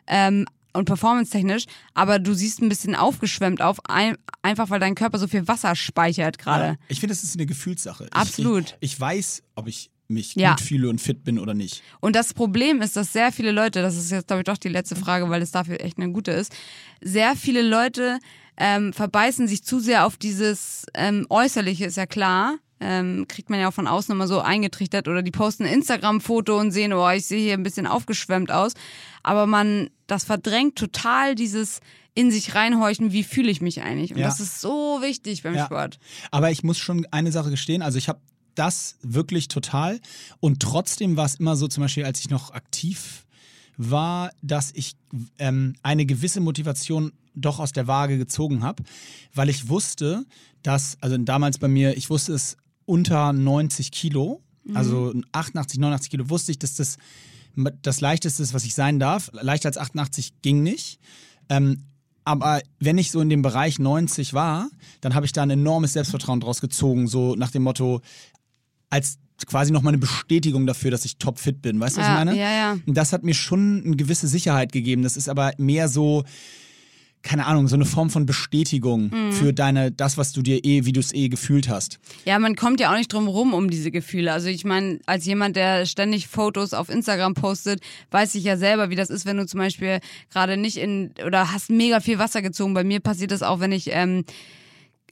Ähm, und performance-technisch, aber du siehst ein bisschen aufgeschwemmt auf, ein, einfach weil dein Körper so viel Wasser speichert gerade. Ja, ich finde, das ist eine Gefühlssache. Ich- Absolut. Ich, ich weiß, ob ich mich Ja. gut fühle und fit bin oder nicht. Und das Problem ist, dass sehr viele Leute, das ist jetzt glaube ich doch die letzte Frage, weil es dafür echt eine gute ist, sehr viele Leute ähm, verbeißen sich zu sehr auf dieses ähm, Äußerliche, ist ja klar. Ähm, kriegt man ja auch von außen immer so eingetrichtert oder die posten ein Instagram-Foto und sehen, oh, ich sehe hier ein bisschen aufgeschwemmt aus. Aber man, das verdrängt total dieses in sich reinhorchen, wie fühle ich mich eigentlich. Und Ja. das ist so wichtig beim Ja. Sport. Aber ich muss schon eine Sache gestehen, also ich habe das wirklich total und trotzdem war es immer so, zum Beispiel als ich noch aktiv war, dass ich ähm, eine gewisse Motivation doch aus der Waage gezogen habe, weil ich wusste, dass, also damals bei mir, ich wusste es unter 90 Kilo, also 88, 89 Kilo, wusste ich, dass das das leichteste ist, was ich sein darf. Leichter als 88 ging nicht. Ähm, aber wenn ich so in dem Bereich 90 war, dann habe ich da ein enormes Selbstvertrauen draus gezogen, so nach dem Motto, als quasi nochmal eine Bestätigung dafür, dass ich topfit bin. Weißt du, was Ja, ich meine? ja, ja. Und das hat mir schon eine gewisse Sicherheit gegeben. Das ist aber mehr so, keine Ahnung, so eine Form von Bestätigung Mhm. für deine, das, was du dir eh, wie du es eh gefühlt hast. Ja, man kommt ja auch nicht drum rum um diese Gefühle. Also ich meine, als jemand, der ständig Fotos auf Instagram postet, weiß ich ja selber, wie das ist, wenn du zum Beispiel gerade nicht in oder hast mega viel Wasser gezogen. Bei mir passiert das auch, wenn ich ähm,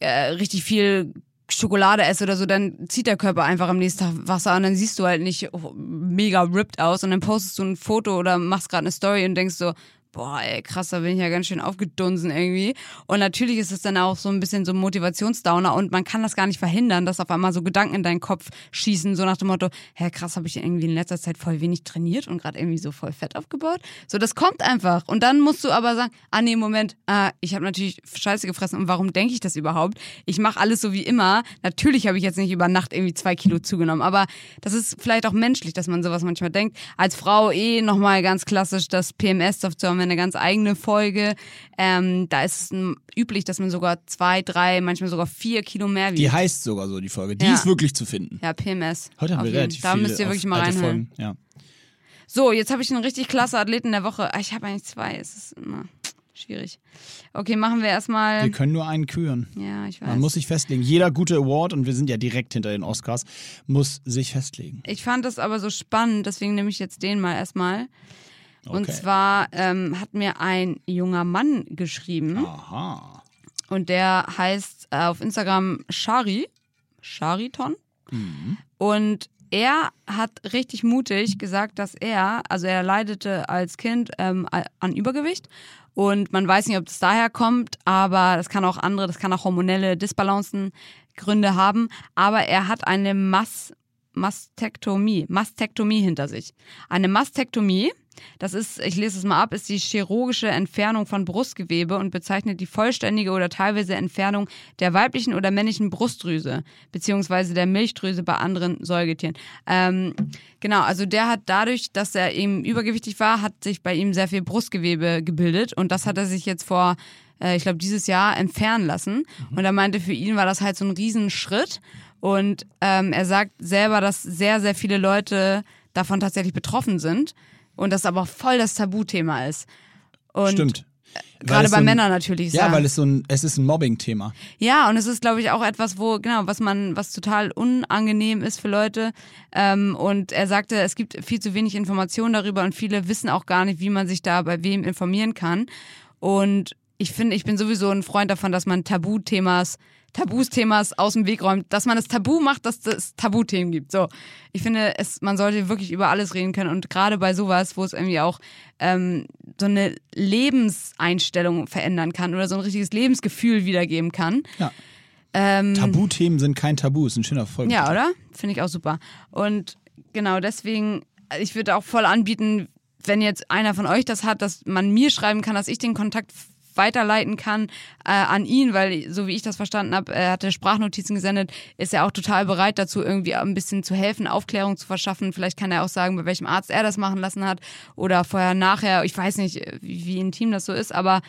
äh, richtig viel Schokolade esse oder so, dann zieht der Körper einfach am nächsten Tag Wasser und dann siehst du halt nicht mega ripped aus und dann postest du ein Foto oder machst gerade eine Story und denkst so, boah, ey, krass, da bin ich ja ganz schön aufgedunsen irgendwie. Und natürlich ist es dann auch so ein bisschen so ein Motivationsdowner und man kann das gar nicht verhindern, dass auf einmal so Gedanken in deinen Kopf schießen, so nach dem Motto, hä, krass, habe ich irgendwie in letzter Zeit voll wenig trainiert und gerade irgendwie so voll Fett aufgebaut. So, das kommt einfach. Und dann musst du aber sagen, ah nee, Moment, ah, ich habe natürlich Scheiße gefressen und warum denke ich das überhaupt? Ich mache alles so wie immer. Natürlich habe ich jetzt nicht über Nacht irgendwie zwei Kilo zugenommen, aber das ist vielleicht auch menschlich, dass man sowas manchmal denkt. Als Frau eh nochmal ganz klassisch das PMS, dazu haben wir eine ganz eigene Folge. Ähm, da ist es üblich, dass man sogar zwei, drei, manchmal sogar vier Kilo mehr wiegt. Die heißt sogar so, die Folge. Die Ja. ist wirklich zu finden. ja, PMS. Heute haben Auf wir jeden. relativ Da müsst ihr wirklich mal reinhören. Ja. So, jetzt habe ich einen richtig klasse Athleten der Woche. Ah, Ich habe eigentlich zwei. Es ist immer schwierig. Okay, machen wir erstmal. Wir können nur einen küren. Ja, ich weiß. Man muss sich festlegen. Jeder gute Award, und wir sind ja direkt hinter den Oscars, muss sich festlegen. Ich fand das aber so spannend, deswegen nehme ich jetzt den mal erstmal. Und Okay. zwar ähm, hat mir ein junger Mann geschrieben Aha. und der heißt äh, auf Instagram Shari, Shariton. Und er hat richtig mutig gesagt, dass er, also er leidete als Kind ähm, an Übergewicht und man weiß nicht, ob das daher kommt, aber das kann auch andere, das kann auch hormonelle Disbalancen Gründe haben, aber er hat eine Mas Mastektomie, Mastektomie hinter sich. Eine Mastektomie, das ist, ich lese es mal ab, ist die chirurgische Entfernung von Brustgewebe und bezeichnet die vollständige oder teilweise Entfernung der weiblichen oder männlichen Brustdrüse, beziehungsweise der Milchdrüse bei anderen Säugetieren. Ähm, genau, also der hat dadurch, dass er eben übergewichtig war, hat sich bei ihm sehr viel Brustgewebe gebildet und das hat er sich jetzt vor äh, ich glaube, dieses Jahr entfernen lassen. Und er meinte, für ihn war das halt so ein Riesenschritt. Und ähm, er sagt selber, dass sehr, sehr viele Leute davon tatsächlich betroffen sind und das aber voll das Tabuthema ist. Und Stimmt. Weil Gerade bei so ein- Männern natürlich. Ja, weil es so ein, es ist ein Mobbing-Thema. Ja, und es ist, glaube ich, auch etwas, wo, genau, was man, was total unangenehm ist für Leute. Ähm, und er sagte, es gibt viel zu wenig Informationen darüber und viele wissen auch gar nicht, wie man sich da bei wem informieren kann. Und ich finde, ich bin sowieso ein Freund davon, dass man Tabuthemas, Tabus-Themas aus dem Weg räumt, dass man es Tabu macht, dass es Tabuthemen gibt. So, ich finde, es, man sollte wirklich über alles reden können und gerade bei sowas, wo es irgendwie auch ähm, so eine Lebenseinstellung verändern kann oder so ein richtiges Lebensgefühl wiedergeben kann. Ja. Ähm, Tabuthemen sind kein Tabu, ist ein schöner Folge. ja, oder? Finde ich auch super. Und genau deswegen, ich würde auch voll anbieten, wenn jetzt einer von euch das hat, dass man mir schreiben kann, dass ich den Kontakt weiterleiten kann äh, an ihn, weil so wie ich das verstanden habe, er hatte Sprachnotizen gesendet, ist er auch total bereit dazu, irgendwie ein bisschen zu helfen, Aufklärung zu verschaffen. Vielleicht kann er auch sagen, bei welchem Arzt er das machen lassen hat oder vorher, nachher. Ich weiß nicht, wie, wie intim das so ist, aber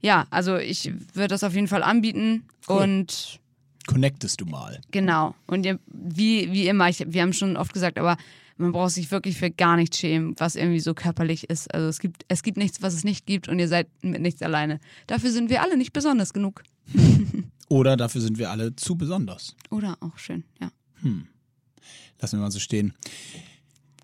ja, also ich würde das auf jeden Fall anbieten Cool. und Connectest du mal. Genau. Und ihr, wie, wie immer, ich, wir haben schon oft gesagt, aber man braucht sich wirklich für gar nichts schämen, was irgendwie so körperlich ist. Also es gibt, es gibt nichts, was es nicht gibt und ihr seid mit nichts alleine. Dafür sind wir alle nicht besonders genug. [laughs] Oder dafür sind wir alle zu besonders. Oder auch schön, ja. Lassen wir mal so stehen.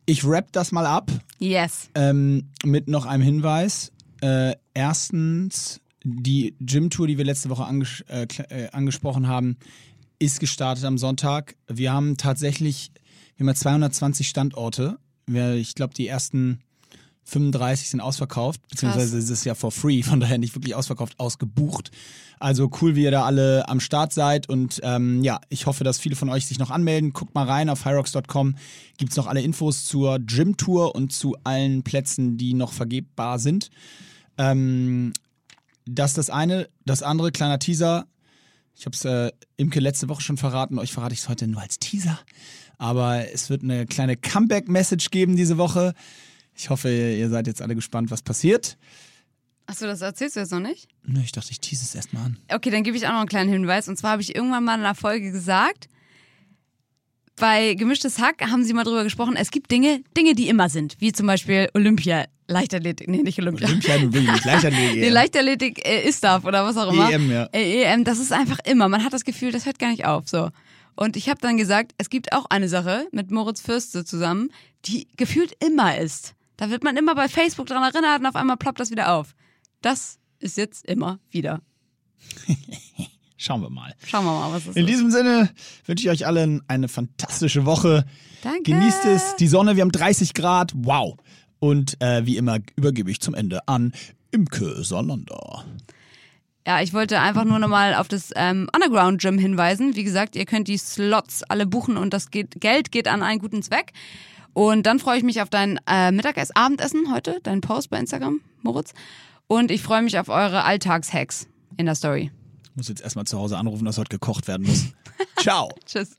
Ich wrap das mal ab Yes. ähm, mit noch einem Hinweis. Äh, erstens, die Gym-Tour, die wir letzte Woche anges äh, äh, angesprochen haben, ist gestartet am Sonntag. Wir haben tatsächlich, wir haben ja 220 Standorte. Ich glaube, die ersten 35 sind ausverkauft, beziehungsweise es ist ja for free, von daher nicht wirklich ausverkauft, ausgebucht. Also cool, wie ihr da alle am Start seid und ähm, ja, ich hoffe, dass viele von euch sich noch anmelden. Guckt mal rein auf hyrox.com, gibt's noch alle Infos zur Gym-Tour und zu allen Plätzen, die noch vergebbar sind. Ähm, das ist das eine. Das andere, kleiner Teaser. Ich habe es äh, Imke letzte Woche schon verraten, euch verrate ich es heute nur als Teaser. Aber es wird eine kleine Comeback-Message geben diese Woche. Ich hoffe, ihr seid jetzt alle gespannt, was passiert. Achso, das erzählst du jetzt noch nicht? Nö, ich dachte, ich tease es erstmal an. Okay, dann gebe ich auch noch einen kleinen Hinweis. Und zwar habe ich irgendwann mal in einer Folge gesagt, bei Gemischtes Hack haben sie mal drüber gesprochen, es gibt Dinge, Dinge, die immer sind. Wie zum Beispiel Olympia, Leichtathletik, nee, nicht Olympia. Olympia wirklich nicht. Leichtathletik. Nee, Leichtathletik äh, ist darf oder was auch immer. EM, ja. Äh, EM, das ist einfach immer. Man hat das Gefühl, das hört gar nicht auf. So. Und ich habe dann gesagt, es gibt auch eine Sache mit Moritz Fürste zusammen, die gefühlt immer ist. Da wird man immer bei Facebook dran erinnert und auf einmal ploppt das wieder auf. Das ist jetzt immer wieder. [laughs] Schauen wir mal. Schauen wir mal, was In ist. diesem Sinne wünsche ich euch allen eine fantastische Woche. Danke. Genießt es. Die Sonne, wir haben 30 Grad. Wow. Und äh, wie immer übergebe ich zum Ende an Imke Solander. Ja, ich wollte einfach nur nochmal auf das ähm, Underground Gym hinweisen. Wie gesagt, ihr könnt die Slots alle buchen und das geht, Geld geht an einen guten Zweck. Und dann freue ich mich auf dein äh, Mittagessen, Abendessen heute, deinen Post bei Instagram, Moritz. Und ich freue mich auf eure Alltagshacks in der Story. Ich muss jetzt erstmal zu Hause anrufen, dass heute gekocht werden muss. [laughs] Ciao. Tschüss.